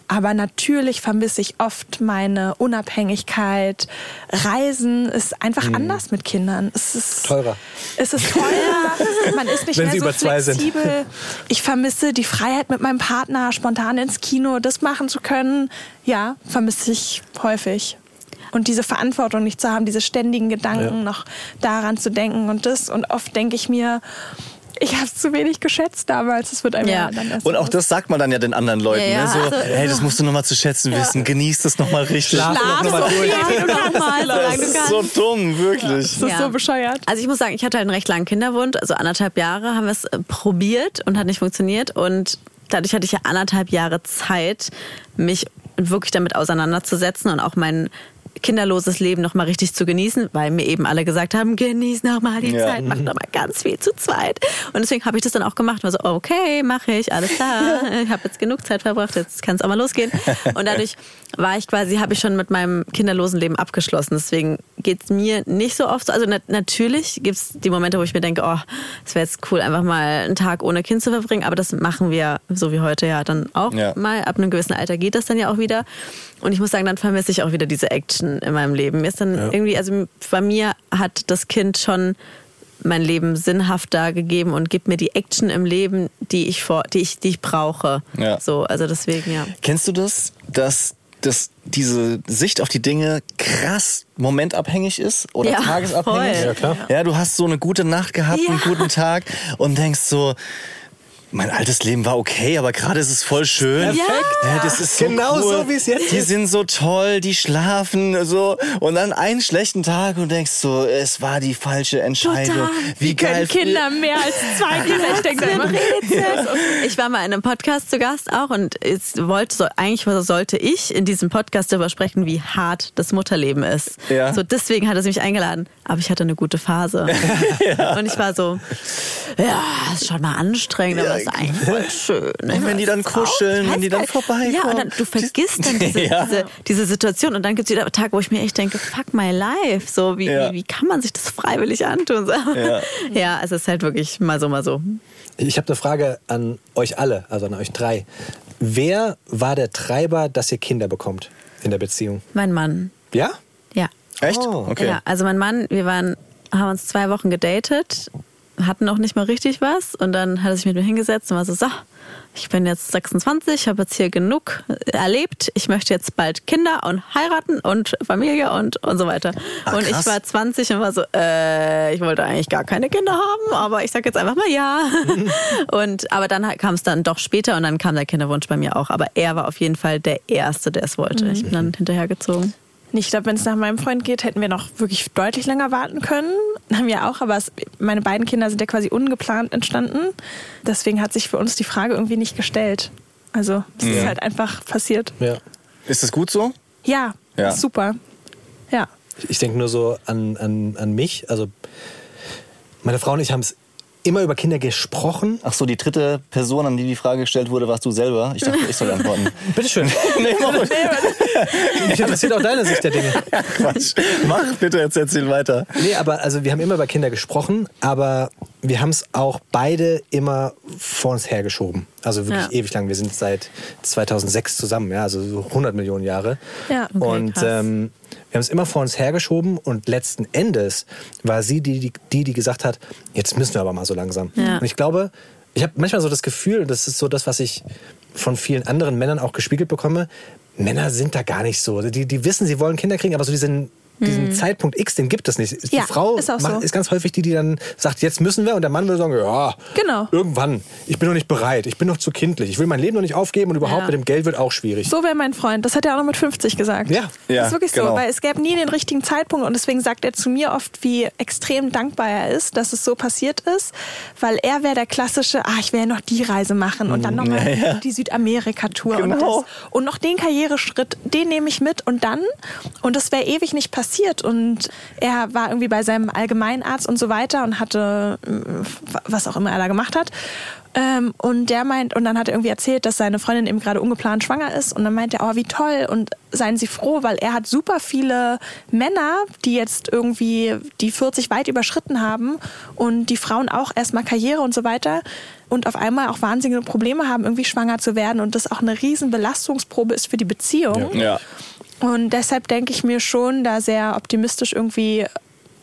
Aber natürlich vermisse ich oft meine Unabhängigkeit. Reisen ist einfach anders mit Kindern. Es ist Teurer. Es ist teuer, man ist nicht Wenn mehr sie so über zwei sind. flexibel. Ich vermisse die Freiheit mit meinem Partner, spontan ins Kino, das machen zu können. Ja, vermisse ich häufig. Und diese Verantwortung nicht zu haben, diese ständigen Gedanken Ja. noch daran zu denken und das. Und oft denke ich mir, ich habe es zu wenig geschätzt damals. Es wird einem Ja. dann erst Und auch das sagt man dann ja den anderen Leuten. Ja, ja, ne? So, also- hey, das musst du nochmal zu schätzen wissen. Genieß das nochmal richtig. Schlaf doch noch mal durch. Ja, du kannst mal, solange Das ist so dumm, wirklich. Das ist so bescheuert. Also ich muss sagen, ich hatte halt einen recht langen Kinderwunsch, also anderthalb Jahre haben wir es äh, probiert und hat nicht funktioniert und dadurch hatte ich ja anderthalb Jahre Zeit, mich wirklich damit auseinanderzusetzen und auch mein kinderloses Leben noch mal richtig zu genießen, weil mir eben alle gesagt haben, genieß noch mal die Ja. Zeit, mach noch mal ganz viel zu zweit. Und deswegen habe ich das dann auch gemacht. War so, okay, mache ich, alles klar. Ich habe jetzt genug Zeit verbracht, jetzt kann es auch mal losgehen. Und dadurch war ich quasi, habe ich schon mit meinem kinderlosen Leben abgeschlossen. Deswegen geht es mir nicht so oft so. Also na natürlich gibt es die Momente, wo ich mir denke, oh, es wäre jetzt cool, einfach mal einen Tag ohne Kind zu verbringen. Aber das machen wir, so wie heute ja, dann auch Ja. mal. Ab einem gewissen Alter geht das dann ja auch wieder. Und ich muss sagen, dann vermisse ich auch wieder diese Action in meinem Leben. Mir ist dann irgendwie, also bei mir hat das Kind schon mein Leben sinnhafter gegeben und gibt mir die Action im Leben, die ich vor, die ich, die ich brauche. Ja. So, also deswegen ja. Kennst du das, dass, dass diese Sicht auf die Dinge krass momentabhängig ist oder Ja, tagesabhängig? voll. Ja, klar. Ja, du hast so eine gute Nacht gehabt, einen Ja. guten Tag und denkst so, mein altes Leben war okay, aber gerade ist es voll schön. Perfekt. Ja, das ist so Genau cool. so, wie es jetzt Die ist. sind so toll, die schlafen so und dann einen schlechten Tag und denkst so, es war die falsche Entscheidung. Total. Wie geil. Können Kinder mehr als zwei Kinder? Ich denke immer. Ich war mal in einem Podcast zu Gast auch und es wollte so, eigentlich sollte ich in diesem Podcast darüber sprechen, wie hart das Mutterleben ist. Ja. So deswegen hat er mich eingeladen. Aber ich hatte eine gute Phase. Und ich war so, ja, ist schon mal anstrengend, aber ist eigentlich voll schön. Und wenn die dann kuscheln, wenn die dann vorbeikommen. Ja, und dann, du vergisst dann diese, Ja. diese, diese Situation und dann gibt es wieder Tag, wo ich mir echt denke, fuck my life. So, wie, Ja. wie, wie kann man sich das freiwillig antun? Ja. ja, es ist halt wirklich mal so, mal so. Ich habe eine Frage an euch alle, also an euch drei. Wer war der Treiber, dass ihr Kinder bekommt in der Beziehung? Mein Mann. Ja? Ja. Echt? Oh. Okay. Ja, also mein Mann, wir waren, haben uns zwei Wochen gedatet, hatten noch nicht mal richtig was und dann hat er sich mit mir hingesetzt und war so, so, ich bin jetzt 26, habe jetzt hier genug erlebt, ich möchte jetzt bald Kinder und heiraten und Familie und, und so weiter. Ah, und ich war 20 und war so, äh, ich wollte eigentlich gar keine Kinder haben, aber ich sag jetzt einfach mal ja. und, aber dann kam es dann doch später und dann kam der Kinderwunsch bei mir auch. Aber er war auf jeden Fall der Erste, der es wollte. Ich bin dann hinterhergezogen. Ich glaube, wenn es nach meinem Freund geht, hätten wir noch wirklich deutlich länger warten können. Haben wir auch, aber es, meine beiden Kinder sind ja quasi ungeplant entstanden. Deswegen hat sich für uns die Frage irgendwie nicht gestellt. Also es ist halt einfach passiert. Ja. Ist das gut so? Ja, Ja. super. Ja. Ich denke nur so an, an, an mich. Also, meine Frau und ich haben es immer über Kinder gesprochen. Ach so, die dritte Person, an die die Frage gestellt wurde, warst du selber. Ich dachte, ich soll antworten. Bitteschön. nee, mach. Mich interessiert auch deine Sicht der Dinge. Quatsch. Mach bitte, jetzt erzähl weiter. Nee, aber also wir haben immer über Kinder gesprochen, aber wir haben es auch beide immer vor uns hergeschoben. Also wirklich Ja. ewig lang. Wir sind seit 2006 zusammen, ja, also so 100 Millionen Jahre. Ja, okay, und krass. ähm, wir haben es immer vor uns hergeschoben und letzten Endes war sie die, die, die, die gesagt hat, jetzt müssen wir aber mal so langsam. Ja. Und ich glaube, ich habe manchmal so das Gefühl, und das ist so das, was ich von vielen anderen Männern auch gespiegelt bekomme, Männer sind da gar nicht so. Die, die wissen, sie wollen Kinder kriegen, aber so diesen, diesen Zeitpunkt X, den gibt es nicht. Die Ja, Frau ist auch macht, so. ist ganz häufig die, die dann sagt, jetzt müssen wir. Und der Mann will sagen, ja, Genau. irgendwann. Ich bin noch nicht bereit. Ich bin noch zu kindlich. Ich will mein Leben noch nicht aufgeben und überhaupt Ja. mit dem Geld wird auch schwierig. So wäre mein Freund. Das hat er auch noch mit 50 gesagt. Ja. Ja, das ist wirklich genau. so, weil es gäbe nie den richtigen Zeitpunkt und deswegen sagt er zu mir oft, wie extrem dankbar er ist, dass es so passiert ist, weil er wäre der klassische, ah, ich will ja noch die Reise machen und dann nochmal Ja, ja. die Südamerika-Tour und, Genau. das, und noch den Karriereschritt, den nehme ich mit und dann und das wäre ewig nicht passiert und er war irgendwie bei seinem Allgemeinarzt und so weiter und hatte mm, was auch immer er da gemacht hat. Ähm, und der meint, und dann hat er irgendwie erzählt, dass seine Freundin eben gerade ungeplant schwanger ist. Und dann meint er, oh, wie toll. Und seien Sie froh, weil er hat super viele Männer, die jetzt irgendwie die 40 weit überschritten haben und die Frauen auch erstmal Karriere und so weiter. Und auf einmal auch wahnsinnige Probleme haben, irgendwie schwanger zu werden. Und das auch eine riesen Belastungsprobe ist für die Beziehung. Ja. Und deshalb denke ich mir schon da sehr optimistisch irgendwie,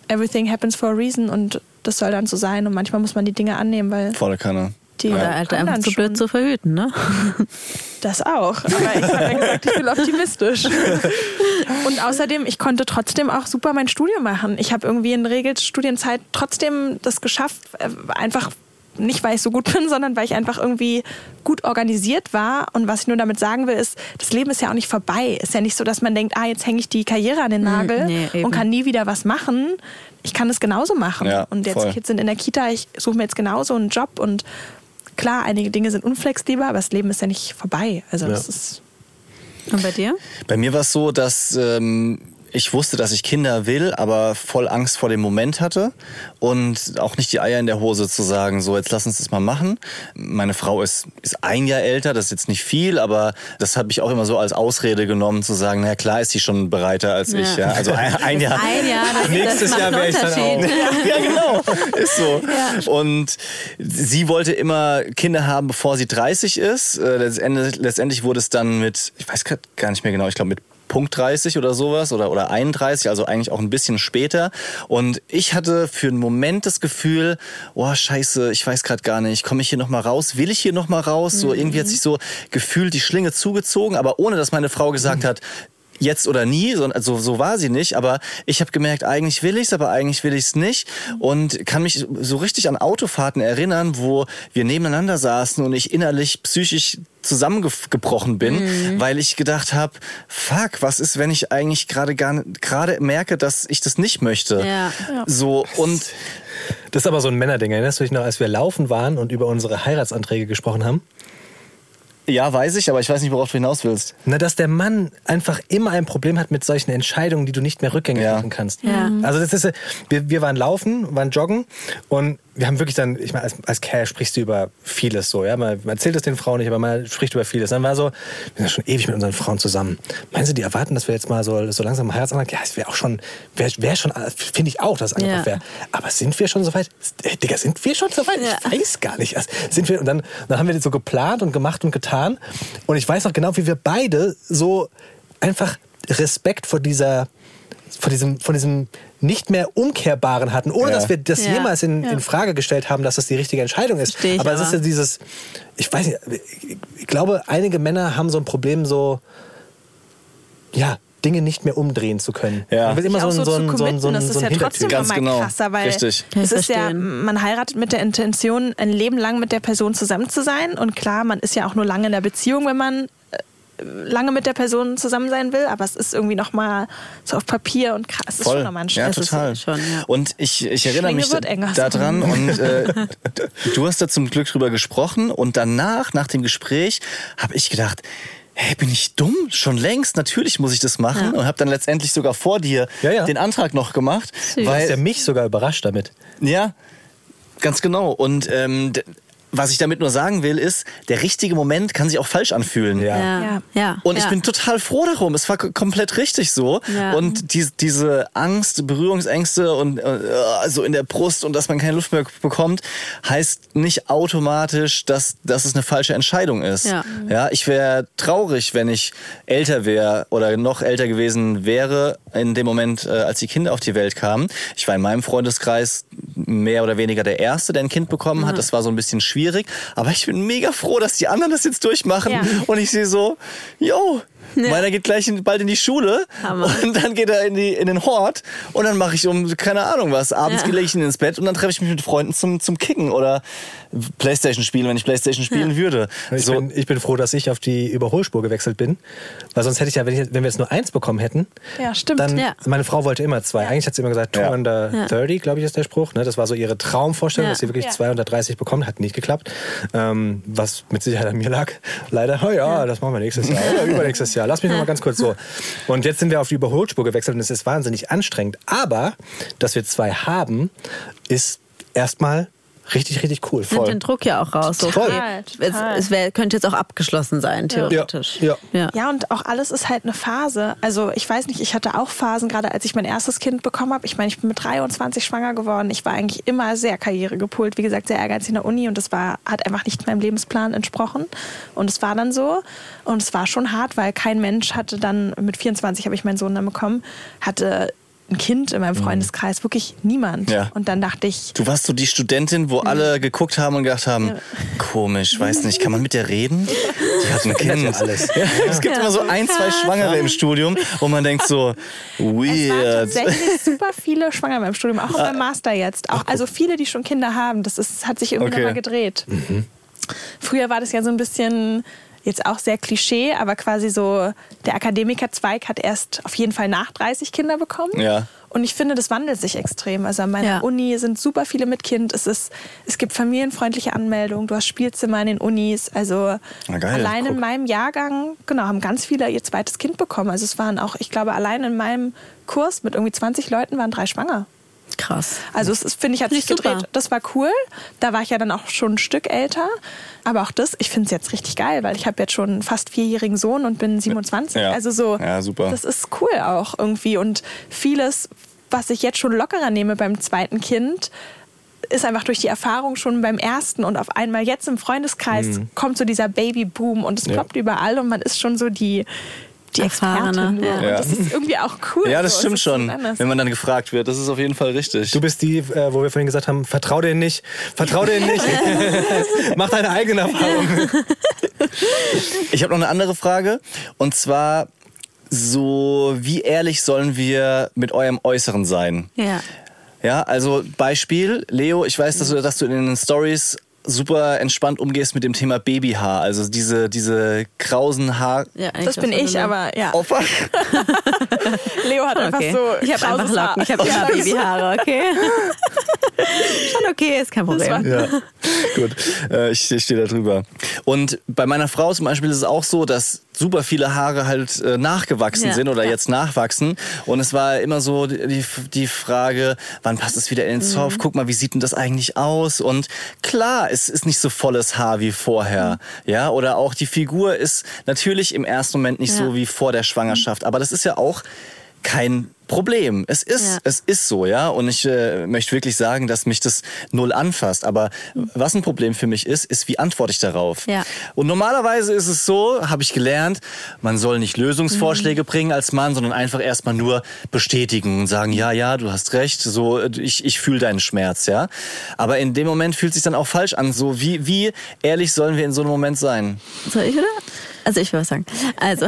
everything happens for a reason und das soll dann so sein. Und manchmal muss man die Dinge annehmen, weil Volle Kanne. die Oder halt einfach zu schon. blöd zu verhüten, ne? Das auch. Aber ich habe ja gesagt, ich bin optimistisch. Und außerdem, ich konnte trotzdem auch super mein Studium machen. Ich habe irgendwie in Regelstudienzeit trotzdem das geschafft, äh, einfach nicht, weil ich so gut bin, sondern weil ich einfach irgendwie gut organisiert war. Und was ich nur damit sagen will, ist, das Leben ist ja auch nicht vorbei. Ist ja nicht so, dass man denkt, ah, jetzt hänge ich die Karriere an den Nagel nee, eben. und kann nie wieder was machen. Ich kann es genauso machen. Ja, und jetzt voll. Kids sind in der Kita, ich suche mir jetzt genauso einen Job und klar, einige Dinge sind unflexibler, aber das Leben ist ja nicht vorbei. Also das ist Und bei dir? Bei mir war es so, dass ähm, ich wusste, dass ich Kinder will, aber voll Angst vor dem Moment hatte und auch nicht die Eier in der Hose zu sagen, so jetzt lass uns das mal machen. Meine Frau ist, ist ein Jahr älter, das ist jetzt nicht viel, aber das habe ich auch immer so als Ausrede genommen, zu sagen, na klar ist sie schon bereiter als ich. Ja. Also ein, ein Jahr. Ein Jahr, Nächstes Jahr wäre ich dann auch. Ja, genau. Ist so. Und sie wollte immer Kinder haben, bevor sie 30 ist. Äh, Letztendlich, letztendlich wurde es dann mit, ich weiß gar nicht mehr genau, ich glaube mit Punkt 30 oder sowas oder, oder 31, also eigentlich auch ein bisschen später. Und ich hatte für einen Moment das Gefühl, oh scheiße, ich weiß gerade gar nicht, komme ich hier nochmal raus? Will ich hier nochmal raus? So irgendwie hat sich so gefühlt die Schlinge zugezogen, aber ohne dass meine Frau gesagt hat, jetzt oder nie, so, also so war sie nicht, aber ich habe gemerkt, eigentlich will ich's, aber eigentlich will ich's nicht und kann mich so richtig an Autofahrten erinnern, wo wir nebeneinander saßen und ich innerlich psychisch zusammengebrochen bin, weil ich gedacht habe, fuck, was ist, wenn ich eigentlich gerade gar gerade merke, dass ich das nicht möchte. Ja. So und Das ist aber so ein Männerding. Erinnerst du dich noch, als wir laufen waren und über unsere Heiratsanträge gesprochen haben? Ja, weiß ich, aber ich weiß nicht, worauf du hinaus willst. Na, dass der Mann einfach immer ein Problem hat mit solchen Entscheidungen, die du nicht mehr rückgängig Ja. machen kannst. Ja. Also das ist, wir, wir waren laufen, waren joggen und wir haben wirklich dann, ich meine, als, als Kerl sprichst du über vieles so, ja. Man, man erzählt es den Frauen nicht, aber man spricht über vieles. Dann war so, wir sind ja schon ewig mit unseren Frauen zusammen. Meinen Sie, die erwarten, dass wir jetzt mal so, so langsam Heiratsantrag? Ja, es wäre auch schon, wäre wär schon, finde ich auch, dass es angebracht Ja. wäre. Aber sind wir schon so weit? Äh, Digga, sind wir schon so weit? Ja. Ich weiß gar nicht. Also, sind wir, und dann, dann haben wir das so geplant und gemacht und getan. Und ich weiß noch genau, wie wir beide so einfach Respekt vor dieser, vor diesem, vor diesem nicht mehr umkehrbaren hatten, ohne Ja. dass wir das Ja. jemals in, Ja. in Frage gestellt haben, dass das die richtige Entscheidung ist. Versteh ich aber es ist ja dieses, ich weiß nicht, ich- ich glaube, einige Männer haben so ein Problem, so, ja, Dinge nicht mehr umdrehen zu können. Ja. Man will immer so so ein, zu so ein, so committen, ein, das so ist ja trotzdem Ganz nochmal genau. krasser, weil Richtig. Es ist ja, man heiratet mit der Intention, ein Leben lang mit der Person zusammen zu sein. Und klar, man ist ja auch nur lange in der Beziehung, wenn man lange mit der Person zusammen sein will, aber es ist irgendwie nochmal so auf Papier und krass. Es ist schon nochmal ein ja, Schritt. ist total. schon, ja. Und ich, ich erinnere Schlinge mich daran und äh, du hast da zum Glück drüber gesprochen und danach, nach dem Gespräch, habe ich gedacht, hey, bin ich dumm? Schon längst, natürlich muss ich das machen Ja. und habe dann letztendlich sogar vor dir Ja, ja. den Antrag noch gemacht, Süß. Du hast ja weil mich sogar überrascht damit. ja, ganz genau und ähm, was ich damit nur sagen will, ist, der richtige Moment kann sich auch falsch anfühlen. Ja. Ja. Ja. ja. Und ich ja. bin total froh darum. Es war komplett richtig so. Ja. Und die, diese Angst, Berührungsängste und äh, so in der Brust und dass man keine Luft mehr bekommt, heißt nicht automatisch, dass, dass es eine falsche Entscheidung ist. Ja. Ja, ich wäre traurig, wenn ich älter wäre oder noch älter gewesen wäre in dem Moment, äh, als die Kinder auf die Welt kamen. Ich war in meinem Freundeskreis mehr oder weniger der Erste, der ein Kind bekommen hat. Das war so ein bisschen schwierig. Aber ich bin mega froh, dass die anderen das jetzt durchmachen. Ja. Und ich sehe so, yo, meiner geht gleich in, bald in die Schule Hammer. und dann geht er in, die, in den Hort und dann mache ich um, keine Ahnung was, abends Ja. lege ich ihn ins Bett und dann treffe ich mich mit Freunden zum, zum Kicken oder Playstation spielen, wenn ich Playstation spielen würde. Ich, So, bin, ich bin froh, dass ich auf die Überholspur gewechselt bin. Weil sonst hätte ich ja, wenn, ich, wenn wir jetzt nur eins bekommen hätten, Ja, stimmt. dann, Ja. meine Frau wollte immer zwei. Eigentlich hat sie immer gesagt, two Ja. under Ja. 30, glaube ich, ist der Spruch. Ne? Das war so ihre Traumvorstellung, Ja. dass sie wirklich Ja. zwei unter 30 bekommt. Hat nicht geklappt. Ähm, was mit Sicherheit an mir lag. Leider, oh ja, das machen wir nächstes Jahr oder übernächstes Jahr. Lass mich noch mal ganz kurz so. Und jetzt sind wir auf die Überholspur gewechselt und es ist wahnsinnig anstrengend. Aber, dass wir zwei haben, ist erstmal richtig, richtig cool. Nimmt den Druck ja auch raus. So, Voll. okay, Total, Es, es wär, könnte jetzt auch abgeschlossen sein, theoretisch. Ja. ja. Ja, und auch alles ist halt eine Phase. Also ich weiß nicht, ich hatte auch Phasen, gerade als ich mein erstes Kind bekommen habe. Ich meine, ich bin mit 23 schwanger geworden. Ich war eigentlich immer sehr karrieregepult, wie gesagt, sehr ehrgeizig in der Uni und das war, hat einfach nicht meinem Lebensplan entsprochen. Und es war dann so. Und es war schon hart, weil kein Mensch hatte dann, mit 24 habe ich meinen Sohn dann bekommen, hatte ein Kind in meinem Freundeskreis, wirklich niemand. Ja. Und dann dachte ich, Du warst so die Studentin, wo alle geguckt haben und gedacht haben, komisch, weiß nicht, kann man mit der reden? Die hat ein Kind. ja alles. Ja, es gibt immer so ein, zwei Schwangere im Studium, wo man denkt so, Es waren weird. tatsächlich super viele schwanger in meinem Studium, auch beim Master jetzt. Auch, also viele, die schon Kinder haben. Das ist, hat sich irgendwie Okay. nochmal gedreht. Früher war das ja so ein bisschen, jetzt auch sehr Klischee, aber quasi so, der Akademikerzweig hat erst auf jeden Fall nach 30 Kinder bekommen. Ja. Und ich finde, das wandelt sich extrem. Also an meiner Ja. Uni sind super viele mit Kind. Es, ist, es gibt familienfreundliche Anmeldungen. Du hast Spielzimmer in den Unis. Also geil, allein in meinem Jahrgang, genau, haben ganz viele ihr zweites Kind bekommen. Also es waren auch, ich glaube, allein in meinem Kurs mit irgendwie 20 Leuten waren drei schwanger. Krass. Also es ist, finde ich, hat sich ich super. gedreht. Das war cool. Da war ich ja dann auch schon ein Stück älter. Aber auch das, ich finde es jetzt richtig geil, weil ich habe jetzt schon einen fast vierjährigen Sohn und bin 27. Ja. Also so, Ja, super. das ist cool auch irgendwie. Und vieles, was ich jetzt schon lockerer nehme beim zweiten Kind, ist einfach durch die Erfahrung schon beim ersten und auf einmal jetzt im Freundeskreis kommt so dieser Babyboom und es Ja. ploppt überall und man ist schon so die, die Erfahrene, ja. Ja. Das ist irgendwie auch cool. Ja, das so. stimmt so schon, wenn man dann gefragt wird. Das ist auf jeden Fall richtig. Du bist die, äh, wo wir vorhin gesagt haben, vertrau denen nicht, vertrau denen nicht. Mach deine eigene Erfahrung. Ich habe noch eine andere Frage. Und zwar, so, wie ehrlich sollen wir mit eurem Äußeren sein? Ja. Ja, also Beispiel, Leo, ich weiß, dass du, dass du in den Stories super entspannt umgehst mit dem Thema Babyhaar. Also diese, diese krausen Haar. ja eigentlich Das bin ich, aber ja. Oh, fuck. Leo hat einfach Okay. so. ich habe einfach. Locken, ich habe immer Babyhaare, okay? Schon okay, ist kein Problem. Ja, gut. Äh, ich ich stehe da drüber. Und bei meiner Frau zum Beispiel ist es auch so, dass super viele Haare halt äh, nachgewachsen Ja. sind oder Ja. jetzt nachwachsen. Und es war immer so die, die Frage, wann passt es wieder in den Zopf? Guck mal, wie sieht denn das eigentlich aus? Und klar, es ist nicht so volles Haar wie vorher. Ja, oder auch die Figur ist natürlich im ersten Moment nicht Ja. so wie vor der Schwangerschaft. Aber das ist ja auch kein Problem. Es ist, Ja. es ist so, ja. Und ich äh, möchte wirklich sagen, dass mich das null anfasst. Aber was ein Problem für mich ist, ist, wie antworte ich darauf? Ja. Und normalerweise ist es so, habe ich gelernt, man soll nicht Mhm. Lösungsvorschläge bringen als Mann, sondern einfach erstmal nur bestätigen und sagen, ja, ja, du hast recht, so, äh, ich, ich fühle deinen Schmerz, ja. Aber in dem Moment fühlt es sich dann auch falsch an. So, wie, wie ehrlich sollen wir in so einem Moment sein? Soll ich, oder? Also ich will was sagen. Also,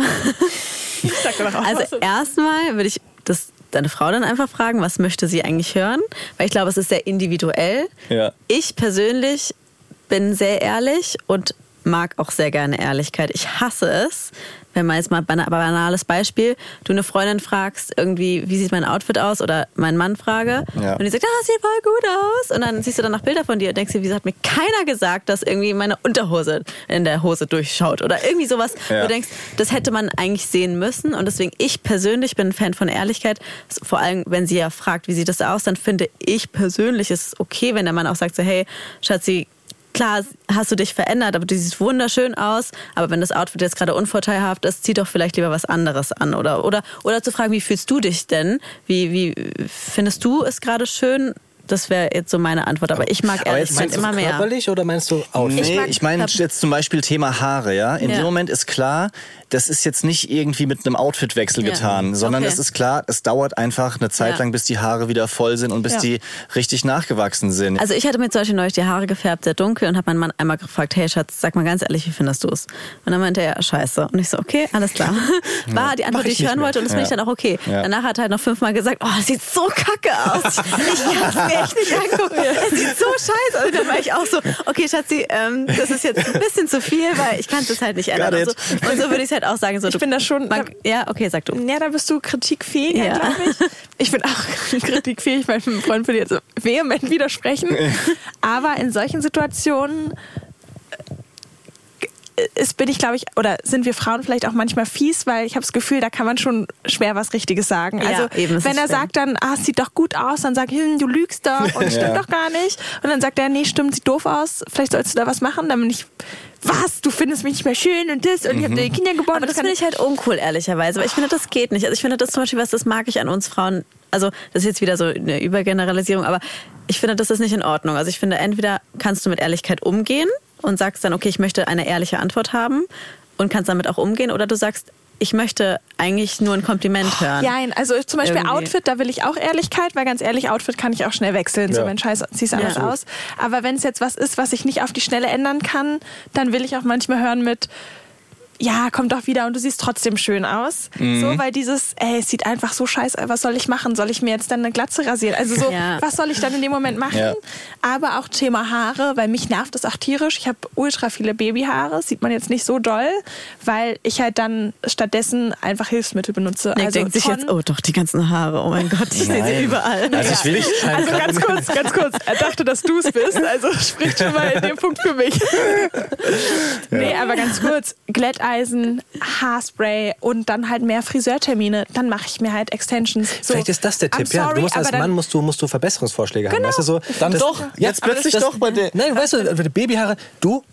Sag doch auch also erstmal würde ich das deine Frau dann einfach fragen, was möchte sie eigentlich hören? Weil ich glaube, es ist sehr individuell. Ja. Ich persönlich bin sehr ehrlich und mag auch sehr gerne Ehrlichkeit. Ich hasse es, wenn man jetzt mal bana- banales Beispiel, du eine Freundin fragst, irgendwie, wie sieht mein Outfit aus oder meinen Mann frage Ja. und die sagt, ah, sieht voll gut aus und dann siehst du dann noch Bilder von dir und denkst dir, wieso hat mir keiner gesagt, dass irgendwie meine Unterhose in der Hose durchschaut oder irgendwie sowas, Ja. du denkst, das hätte man eigentlich sehen müssen und deswegen ich persönlich bin ein Fan von Ehrlichkeit, vor allem wenn sie ja fragt, wie sieht das aus, dann finde ich persönlich ist es okay, wenn der Mann auch sagt so, hey, Schatzi, klar hast du dich verändert, aber du siehst wunderschön aus. Aber wenn das Outfit jetzt gerade unvorteilhaft ist, zieh doch vielleicht lieber was anderes an. Oder, oder, oder zu fragen, wie fühlst du dich denn? Wie, wie findest du es gerade schön? Das wäre jetzt so meine Antwort. Aber ich mag Ehrlichkeit Meinst du immer mehr. körperlich oder meinst du Outfit? Nee, ich meine jetzt zum Beispiel Thema Haare, ja. In Ja. dem Moment ist klar, das ist jetzt nicht irgendwie mit einem Outfitwechsel Ja. getan, sondern Okay. es ist klar, es dauert einfach eine Zeit Ja. lang, bis die Haare wieder voll sind und bis Ja. die richtig nachgewachsen sind. Also ich hatte mir zum Beispiel neulich die Haare gefärbt, sehr dunkel und habe meinen Mann einmal gefragt, hey Schatz, sag mal ganz ehrlich, wie findest du es? Und dann meinte er, scheiße. Und ich so, okay, alles klar. War die Antwort, Mach die ich ich hören mehr. wollte und das finde ich dann auch okay. Ja. Danach hat er halt noch fünfmal gesagt, oh, das sieht so kacke aus. Ich mir echt nicht angucken. Es sieht so scheiße aus. Und dann war ich auch so, okay Schatzi, ähm, das ist jetzt ein bisschen zu viel, weil ich kann es halt nicht ändern. Und so, und so würde ich es halt auch sagen. So, Ich bin da schon- Man, ja, okay, sag du. Ja, da bist du kritikfähiger, Ja. glaube ich. Ich bin auch kritikfähig, weil mein Freund würde jetzt so vehement widersprechen. Aber in solchen Situationen ist, bin ich, glaube ich, oder sind wir Frauen vielleicht auch manchmal fies, weil ich habe das Gefühl, da kann man schon schwer was Richtiges sagen. Ja, also eben, wenn er schwer. sagt dann, ah, es sieht doch gut aus, dann sag ich, hm, du lügst doch und es stimmt doch gar nicht. Und dann sagt er, nee, stimmt, sieht doof aus, vielleicht sollst du da was machen. Dann bin ich, was, du findest mich nicht mehr schön und das und ich habe dir Kinder geboren. Aber das finde ich halt uncool, ehrlicherweise. Weil ich finde, das geht nicht. Also ich finde das zum Beispiel, was das mag ich an uns Frauen. Also das ist jetzt wieder so eine Übergeneralisierung, aber ich finde, das ist nicht in Ordnung. Also ich finde, entweder kannst du mit Ehrlichkeit umgehen und sagst dann, okay, ich möchte eine ehrliche Antwort haben und kannst damit auch umgehen, oder du sagst, ich möchte eigentlich nur ein Kompliment hören. Ja, also zum Beispiel Irgendwie. Outfit, da will ich auch Ehrlichkeit, weil ganz ehrlich, Outfit kann ich auch schnell wechseln. So, Ja. wenn Scheiß siehst anders Ja. aus. Aber wenn es jetzt was ist, was ich nicht auf die Schnelle ändern kann, dann will ich auch manchmal hören mit, ja, komm doch wieder und du siehst trotzdem schön aus. Mhm. So, weil dieses, ey, es sieht einfach so scheiße aus, was soll ich machen? Soll ich mir jetzt dann eine Glatze rasieren? Also so, Ja. was soll ich dann in dem Moment machen? Ja. Aber auch Thema Haare, weil mich nervt das auch tierisch. Ich habe ultra viele Babyhaare, sieht man jetzt nicht so doll, weil ich halt dann stattdessen einfach Hilfsmittel benutze. Nick also denkt sich jetzt, oh doch, die ganzen Haare, oh mein Gott, ich sehe sie überall. Also ich will nicht. Also ganz kurz, ganz kurz. Er dachte, dass du es bist, also spricht schon mal in dem Punkt für mich. Nee, aber ganz kurz. Glätteisen, Haarspray und dann halt mehr Friseurtermine. Dann mache ich mir halt Extensions. So, Vielleicht ist das der Tipp, ja. sorry, Du musst als Mann musst du, musst du Verbesserungsvorschläge haben. Genau. Weißt du so? Dann das- doch, jetzt plötzlich das- doch bei der. Nein, weißt du, für die Babyhaare, du,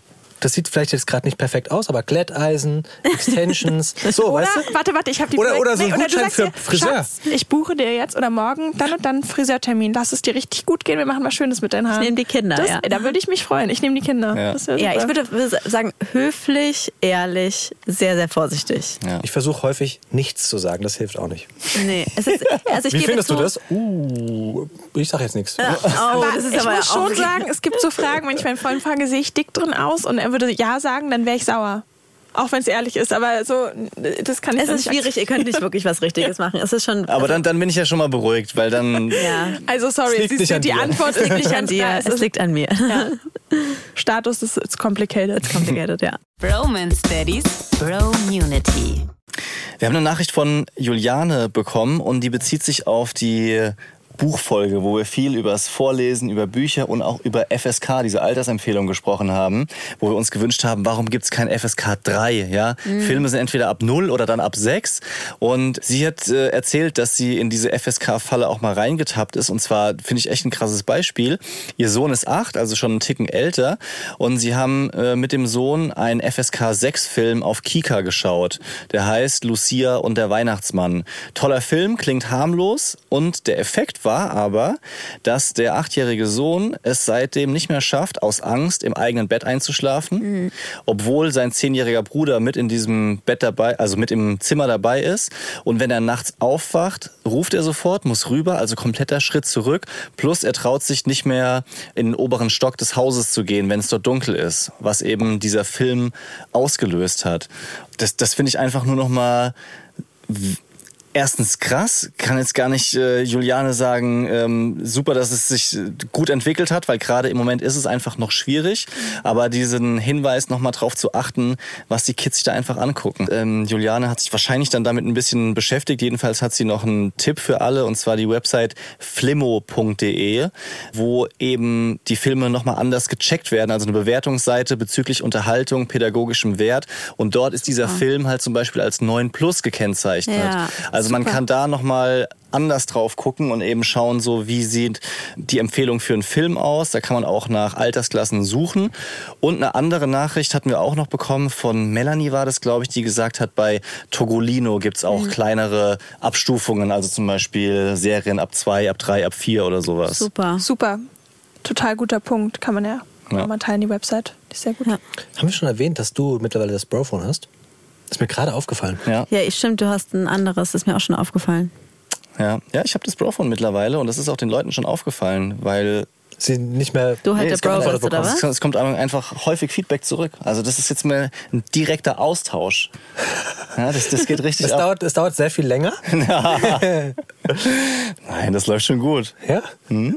das sieht vielleicht jetzt gerade nicht perfekt aus, aber Glätteisen, Extensions, so, Oder, weißt du? warte, warte, ich habe die Oder- oder so ein du Gutschein sagst für dir, Friseur. Schatz, ich buche dir jetzt oder morgen dann und dann Friseurtermin. Lass es dir richtig gut gehen. Wir machen was Schönes mit deinen Haaren. nehm die Kinder, das, ja. Da würde ich mich freuen. Ich nehme die Kinder. Ja. Das Ja, ich würde sagen, höflich, ehrlich, sehr, sehr vorsichtig. Ich versuche häufig nichts zu sagen, das hilft auch nicht. Nee, es ist, also ich Wie gebe findest zu, du das? Uh, ich sag jetzt nichts. Oh, das ist ich aber muss schon sagen, es gibt so Fragen, wenn ich meinen Freund frage, sehe ich dick drin aus? Und er würde ja sagen, dann wäre ich sauer. Auch wenn es ehrlich ist, aber so, das kann ich Es ist nicht schwierig, ihr könnt nicht wirklich was Richtiges machen. Es ist schon. Aber dann, dann bin ich ja schon mal beruhigt, weil dann. ja, Also sorry, Es liegt siehst nicht an die dir. Antwort liegt nicht an dir, es liegt an mir. ja. Status ist it's complicated. Complicated, ja. Bromunity. Wir haben eine Nachricht von Juliane bekommen und die bezieht sich auf die Buchfolge, wo wir viel über das Vorlesen, über Bücher und auch über FSK, diese Altersempfehlung gesprochen haben, wo wir uns gewünscht haben, warum gibt es kein FSK 3? Ja? Filme sind entweder ab 0 oder dann ab 6. Und sie hat äh, erzählt, dass sie in diese FSK-Falle auch mal reingetappt ist. Und zwar finde ich echt ein krasses Beispiel. Ihr Sohn ist 8, also schon einen Ticken älter. Und sie haben äh, mit dem Sohn einen FSK 6-Film auf Kika geschaut. Der heißt Lucia und der Weihnachtsmann. Toller Film, klingt harmlos. Und der Effekt war aber, dass der achtjährige Sohn es seitdem nicht mehr schafft, aus Angst im eigenen Bett einzuschlafen, obwohl sein zehnjähriger Bruder mit in diesem Bett dabei, also mit im Zimmer dabei ist. Und wenn er nachts aufwacht, ruft er sofort, muss rüber, also kompletter Schritt zurück. Plus er traut sich nicht mehr in den oberen Stock des Hauses zu gehen, wenn es dort dunkel ist, was eben dieser Film ausgelöst hat. Das, das finde ich einfach nur noch mal erstens krass, kann jetzt gar nicht äh, Juliane sagen, ähm, super, dass es sich gut entwickelt hat, weil gerade im Moment ist es einfach noch schwierig. Aber diesen Hinweis nochmal drauf zu achten, was die Kids sich da einfach angucken. Ähm, Juliane hat sich wahrscheinlich dann damit ein bisschen beschäftigt. Jedenfalls hat sie noch einen Tipp für alle und zwar die Website flimmo.de, wo eben die Filme nochmal anders gecheckt werden. Also eine Bewertungsseite bezüglich Unterhaltung, pädagogischem Wert. Und dort ist dieser Film halt zum Beispiel als 9 Plus gekennzeichnet. Ja, Also man super. kann da nochmal anders drauf gucken und eben schauen, so wie sieht die Empfehlung für einen Film aus. Da kann man auch nach Altersklassen suchen. Und eine andere Nachricht hatten wir auch noch bekommen von Melanie war das, glaube ich, die gesagt hat, bei Togolino gibt's auch kleinere Abstufungen, also zum Beispiel Serien ab zwei, ab drei, ab vier oder sowas. Super. Super. Total guter Punkt. Kann man ja, Ja. man teilen, die Website. Die ist sehr gut. Ja. Haben wir schon erwähnt, dass du mittlerweile das Brophone hast? Ist mir gerade aufgefallen. Ja, Ja, ich stimmt, du hast ein anderes, ist mir auch schon aufgefallen. ja. ja ich habe das Brophone mittlerweile und das ist auch den Leuten schon aufgefallen, weil Sie nicht mehr. Du halt Nee, der es kommt Bro einfach- bist, oder es- was? Es kommt einfach häufig Feedback zurück. Also das ist jetzt mal ein direkter Austausch. Ja, das, das geht richtig Es ab. dauert, es dauert sehr viel länger. Nein, das läuft schon gut. Ja? Daddy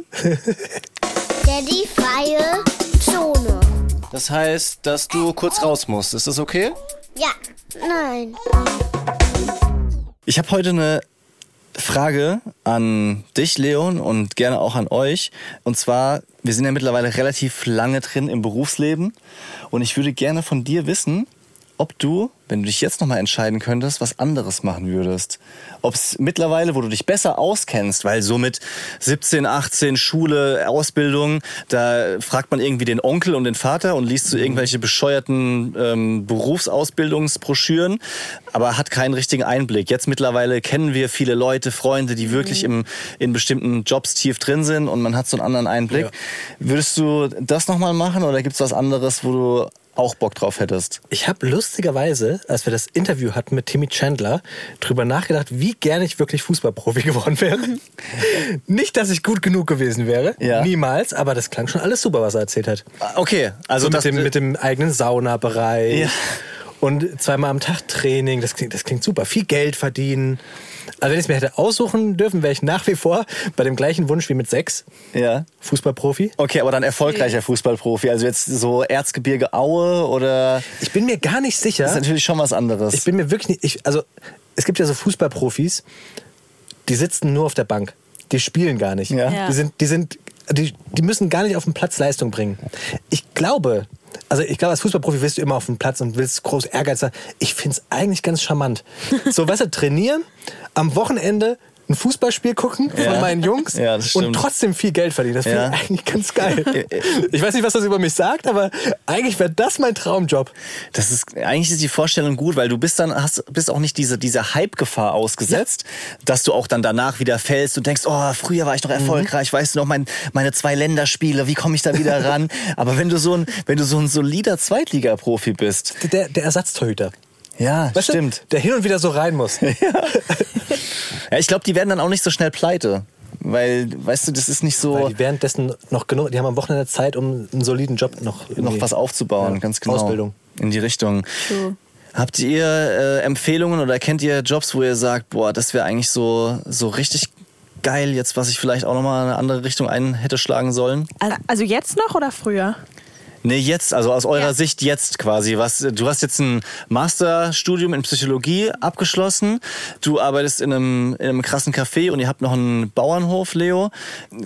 freie Zone. Das heißt, dass du kurz raus musst. Ist das okay? Ja, nein. Ich habe heute eine Frage an dich, Leon, und gerne auch an euch. Und zwar, wir sind ja mittlerweile relativ lange drin im Berufsleben. Und ich würde gerne von dir wissen, ob du, wenn du dich jetzt nochmal entscheiden könntest, was anderes machen würdest. Ob es mittlerweile, wo du dich besser auskennst, weil so mit 17, 18 Schule, Ausbildung, da fragt man irgendwie den Onkel und den Vater und liest so irgendwelche bescheuerten ähm, Berufsausbildungsbroschüren, aber hat keinen richtigen Einblick. Jetzt mittlerweile kennen wir viele Leute, Freunde, die wirklich im, in bestimmten Jobs tief drin sind und man hat so einen anderen Einblick. Ja. Würdest du das nochmal machen oder gibt es was anderes, wo du auch Bock drauf hättest? Ich habe lustigerweise, als wir das Interview hatten mit Timmy Chandler, drüber nachgedacht, wie gerne ich wirklich Fußballprofi geworden wäre. Nicht, dass ich gut genug gewesen wäre, Ja. niemals, aber das klang schon alles super, was er erzählt hat. Okay, also So mit dem, mit dem eigenen Saunabereich. Ja. und zweimal am Tag Training. Das klingt, das klingt super. Viel Geld verdienen. Also wenn ich es mir hätte aussuchen dürfen, wäre ich nach wie vor bei dem gleichen Wunsch wie mit sechs. Ja. Fußballprofi. Okay, aber dann erfolgreicher Fußballprofi. Also jetzt so Erzgebirge Aue oder. Ich bin mir gar nicht sicher. Das ist natürlich schon was anderes. Ich bin mir wirklich nicht. Ich, also, es gibt ja so Fußballprofis, die sitzen nur auf der Bank. Die spielen gar nicht. Ja. Ja. Die, sind, die, sind, die, die müssen gar nicht auf dem Platz Leistung bringen. Ich glaube, also ich glaube, als Fußballprofi willst du immer auf dem Platz und willst groß Ehrgeiz haben. Ich finde es eigentlich ganz charmant. So, weißt du, trainieren, am Wochenende ein Fußballspiel gucken Ja. von meinen Jungs Ja, und trotzdem viel Geld verdienen. Das finde ich eigentlich ganz geil. Ich weiß nicht, was das über mich sagt, aber eigentlich wäre das mein Traumjob. Das ist eigentlich ist die Vorstellung gut, weil du bist dann hast bist auch nicht diese diese Hype-Gefahr ausgesetzt, dass du auch dann danach wieder fällst und denkst, oh, früher war ich noch erfolgreich, weißt du noch mein, meine zwei Länderspiele, wie komme ich da wieder ran? Aber wenn du so ein wenn du so ein solider Zweitliga-Profi bist, Der, der Ersatztorhüter. Ja, Weißt stimmt. Du, der hin und wieder so rein muss. Ja, ich glaube, die werden dann auch nicht so schnell pleite, weil weißt du, das ist nicht so Weil die währenddessen noch genug, die haben am Wochenende Zeit, um einen soliden Job noch, noch was aufzubauen, Ja, ganz genau. Ausbildung. In die Richtung. True. Habt ihr äh, Empfehlungen oder kennt ihr Jobs, wo ihr sagt, boah, das wäre eigentlich so, so richtig geil jetzt, was ich vielleicht auch nochmal in eine andere Richtung ein hätte schlagen sollen? Also jetzt noch oder früher? Nee, jetzt, also aus eurer Ja. Sicht jetzt quasi. Was, du hast jetzt ein Masterstudium in Psychologie abgeschlossen. Du arbeitest in einem, in einem krassen Café und ihr habt noch einen Bauernhof, Leo.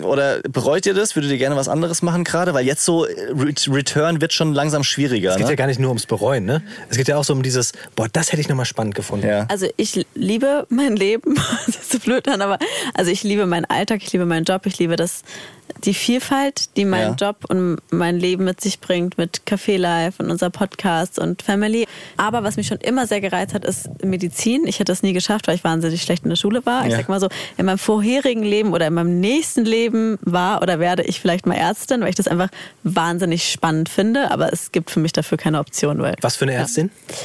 Oder bereut ihr das? Würdet ihr gerne was anderes machen gerade? Weil jetzt so äh, Re- Return wird schon langsam schwieriger. Es geht Ne? ja gar nicht nur ums Bereuen, ne? Es geht ja auch so um dieses, boah, das hätte ich nochmal spannend gefunden. Ja. Also ich liebe mein Leben, das ist so blöd an, aber also ich liebe meinen Alltag, ich liebe meinen Job, ich liebe das, die Vielfalt, die mein Ja. Job und mein Leben mit sich bringt, mit Café Live und unser Podcast und Family. Aber was mich schon immer sehr gereizt hat, ist Medizin. Ich hätte das nie geschafft, weil ich wahnsinnig schlecht in der Schule war. Ich Ja. sag mal so, in meinem vorherigen Leben oder in meinem nächsten Leben war oder werde ich vielleicht mal Ärztin, weil ich das einfach wahnsinnig spannend finde. Aber es gibt für mich dafür keine Option, weil Was für eine Ärztin? ja,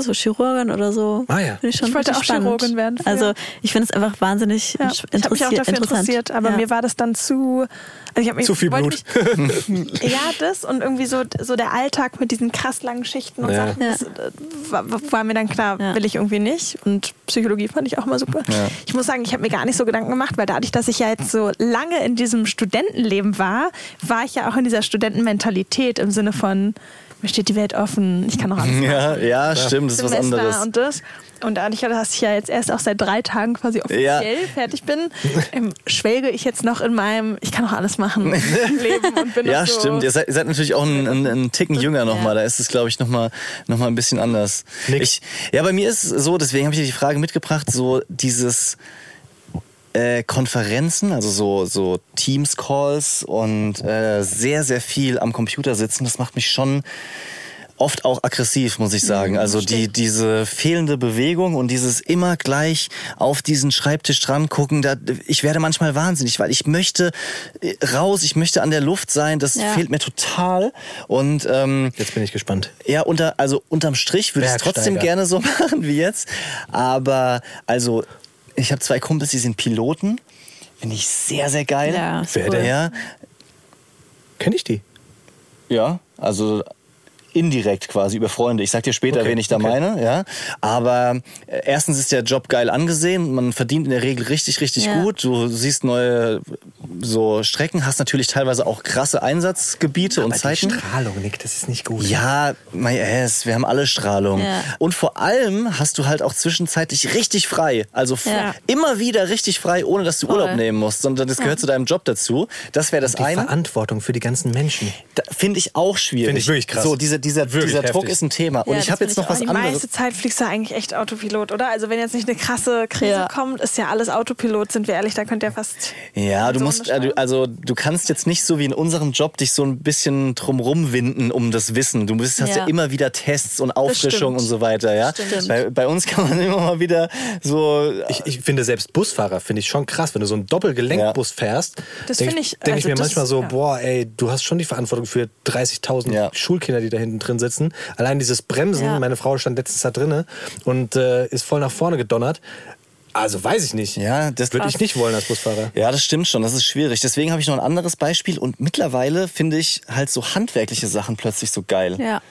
so Chirurgin oder so. Ah ja. Ich, schon Ich wollte auch spannend. Chirurgin werden früher. Also ich finde es einfach wahnsinnig Ja, interessiert. ich habe mich auch dafür interessiert, aber ja. mir war das dann zu. Also ich mich, Zu viel Blut. Mich, ja, das und irgendwie so, so der Alltag mit diesen krass langen Schichten und Ja. Sachen, Ja. das, äh, war, war mir dann klar, Ja. will ich irgendwie nicht. Und Psychologie fand ich auch mal super. Ja. Ich muss sagen, ich habe mir gar nicht so Gedanken gemacht, weil dadurch, dass ich ja jetzt so lange in diesem Studentenleben war, war ich ja auch in dieser Studentenmentalität im Sinne von, mir steht die Welt offen, ich kann auch alles machen. Ja, ja, stimmt, das ist was Semester anderes. und das. Und dadurch, dass ich ja jetzt erst auch seit drei Tagen quasi offiziell Ja. fertig bin, ähm, schwelge ich jetzt noch in meinem, ich kann auch alles machen, Leben und bin Ja, noch so. stimmt. Ihr seid, ihr seid natürlich auch ein, ein, ein Ticken jünger nochmal. Da ist es, glaube ich, nochmal noch mal ein bisschen anders. Ich, ja, bei mir ist es so, deswegen habe ich dir die Frage mitgebracht, so dieses äh, Konferenzen, also so, so Teams-Calls und äh, sehr, sehr viel am Computer sitzen, das macht mich schon oft auch aggressiv, muss ich sagen. Also die, diese fehlende Bewegung und dieses immer gleich auf diesen Schreibtisch dran gucken, da, ich werde manchmal wahnsinnig, weil ich möchte äh, raus, ich möchte an der Luft sein, das Ja. fehlt mir total. Und ähm, Jetzt bin ich gespannt. ja, unter, also unterm Strich würde ich es trotzdem gerne so machen wie jetzt. Aber also, ich habe zwei Kumpels, die sind Piloten. Finde ich sehr, sehr geil. Ja, Wer cool. Ja, Kenne ich die? ja, also indirekt quasi über Freunde. Ich sag dir später, Okay, wen ich da okay. meine, ja. Aber äh, erstens ist der Job geil angesehen, man verdient in der Regel richtig, richtig Ja. gut. Du siehst neue so Strecken, hast natürlich teilweise auch krasse Einsatzgebiete und Aber die Zeiten. Strahlung, Nick, das ist nicht gut. Ja, my ass, wir haben alle Strahlung. Ja. Und vor allem hast du halt auch zwischenzeitlich richtig frei. Also Ja. immer wieder richtig frei, ohne dass du Voll. Urlaub nehmen musst, sondern das gehört zu deinem Job dazu. Das wäre das Die eine. Verantwortung für die ganzen Menschen. Finde ich auch schwierig. Finde ich wirklich krass. So, diese, dieser, Wirklich dieser Druck ist ein Thema. Und Ja, ich das habe jetzt noch ich was Die anderes. meiste Zeit fliegst du eigentlich echt Autopilot, oder? Also wenn jetzt nicht eine krasse Krise Ja. kommt, ist ja alles Autopilot, sind wir ehrlich, da könnt ihr fast... Ja, du so musst, äh, also du kannst jetzt nicht so wie in unserem Job dich so ein bisschen drumrum winden um das Wissen. Du bist, hast ja. Ja. immer wieder Tests und Auffrischung und so weiter. Ja? Stimmt. Bei, bei uns kann man immer mal wieder so Ich, ich finde selbst Busfahrer finde ich schon krass, wenn du so einen Doppelgelenkbus fährst. Das finde ich- Denke ich also mir das- manchmal so, ja. boah, ey, du hast schon die Verantwortung für 30.000 Ja. Schulkinder, die da hinten drin sitzen. Allein dieses Bremsen, Ja. meine Frau stand letztens da drinne und äh, ist voll nach vorne gedonnert. Also weiß ich nicht. Ja, das würde ich nicht wollen als Busfahrer. Ja, das stimmt schon. Das ist schwierig. Deswegen habe ich noch ein anderes Beispiel. Und mittlerweile finde ich halt so handwerkliche Sachen plötzlich so geil. Ja.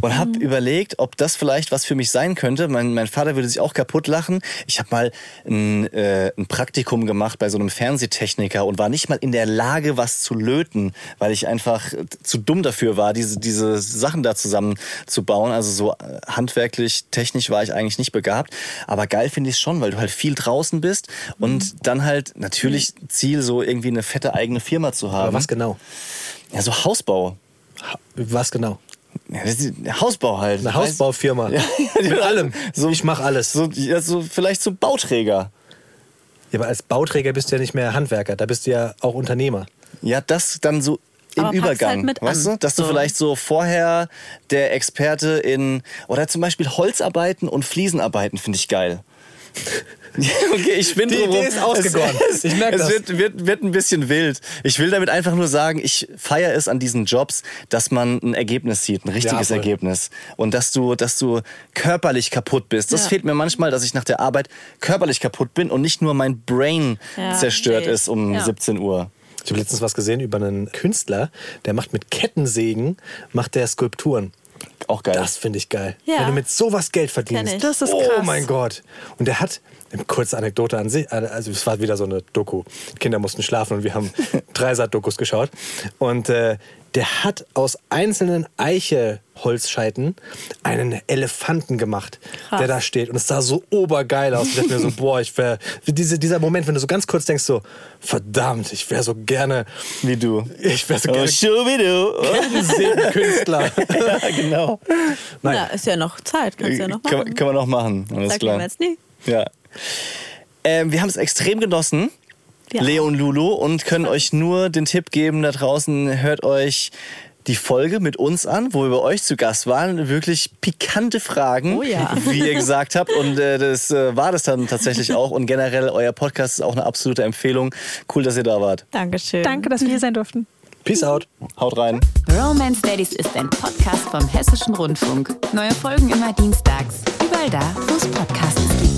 Und habe überlegt, ob das vielleicht was für mich sein könnte. Mein, mein Vater würde sich auch kaputt lachen. Ich habe mal ein, äh, ein Praktikum gemacht bei so einem Fernsehtechniker und war nicht mal in der Lage, was zu löten, weil ich einfach zu dumm dafür war, diese, diese Sachen da zusammenzubauen. Also so äh, handwerklich, technisch war ich eigentlich nicht begabt. Aber geil finde ich es schon, weil du halt viel draußen bist und dann halt natürlich Ziel, so irgendwie eine fette eigene Firma zu haben. Aber was genau? Ja, so Hausbau. Was genau? Ja, das ist Hausbau halt. Eine Hausbaufirma. Ja, Mit allem. So- ich mache alles. So, ja, so vielleicht so Bauträger. Ja, aber als Bauträger bist du ja nicht mehr Handwerker, da bist du ja auch Unternehmer. Ja, das dann so im Aber pack's Übergang. halt mit weißt du? Dass du So. vielleicht so vorher der Experte in. Oder zum Beispiel Holzarbeiten und Fliesenarbeiten finde ich geil. Ja, okay, ich bin Die drumrum. Idee ist ausgegoren. Es, Ich merk es das. Wird, wird, wird ein bisschen wild. Ich will damit einfach nur sagen, ich feiere es an diesen Jobs, dass man ein Ergebnis sieht, ein richtiges voll. Ergebnis. Und dass du, dass du körperlich kaputt bist. Das Ja. fehlt mir manchmal, dass ich nach der Arbeit körperlich kaputt bin und nicht nur mein Brain Ja, zerstört ich. ist um Ja. 17 Uhr. Ich habe letztens was gesehen über einen Künstler, der macht mit Kettensägen macht der Skulpturen. Auch geil. Das finde ich geil. Ja. Wenn du mit sowas Geld verdienst. Das ist oh krass. mein Gott. Und der hat, eine kurze Anekdote an sich, also es war wieder so eine Doku. Kinder mussten schlafen und wir haben Dreisat-Dokus geschaut. Und äh, der hat aus einzelnen Eicheholzscheiten einen Elefanten gemacht, Krass. der da steht. Und es sah so obergeil aus. Ich dachte mir so, boah, ich wäre, diese, dieser Moment, wenn du so ganz kurz denkst, so, verdammt, ich wäre so gerne, Wie du. ich wäre so Oh, gerne Schubidu. Kettensägenkünstler. ja, genau. Nein. Ja, ist ja noch Zeit, kannst ja noch machen. kann man noch machen. Alles Sag klar. mir jetzt nie. Ja. Ähm, wir haben es extrem genossen, Ja. Leo und Lulu, und können euch nur den Tipp geben da draußen, hört euch die Folge mit uns an, wo wir bei euch zu Gast waren. Wirklich pikante Fragen, Oh ja. wie ihr gesagt habt. Und äh, das äh, war das dann tatsächlich auch. Und generell, euer Podcast ist auch eine absolute Empfehlung. Cool, dass ihr da wart. Dankeschön. Danke, dass wir hier sein durften. Peace out. Haut rein. Romance Daddies ist ein Podcast vom Hessischen Rundfunk. Neue Folgen immer dienstags. Überall da, wo es Podcasts gibt.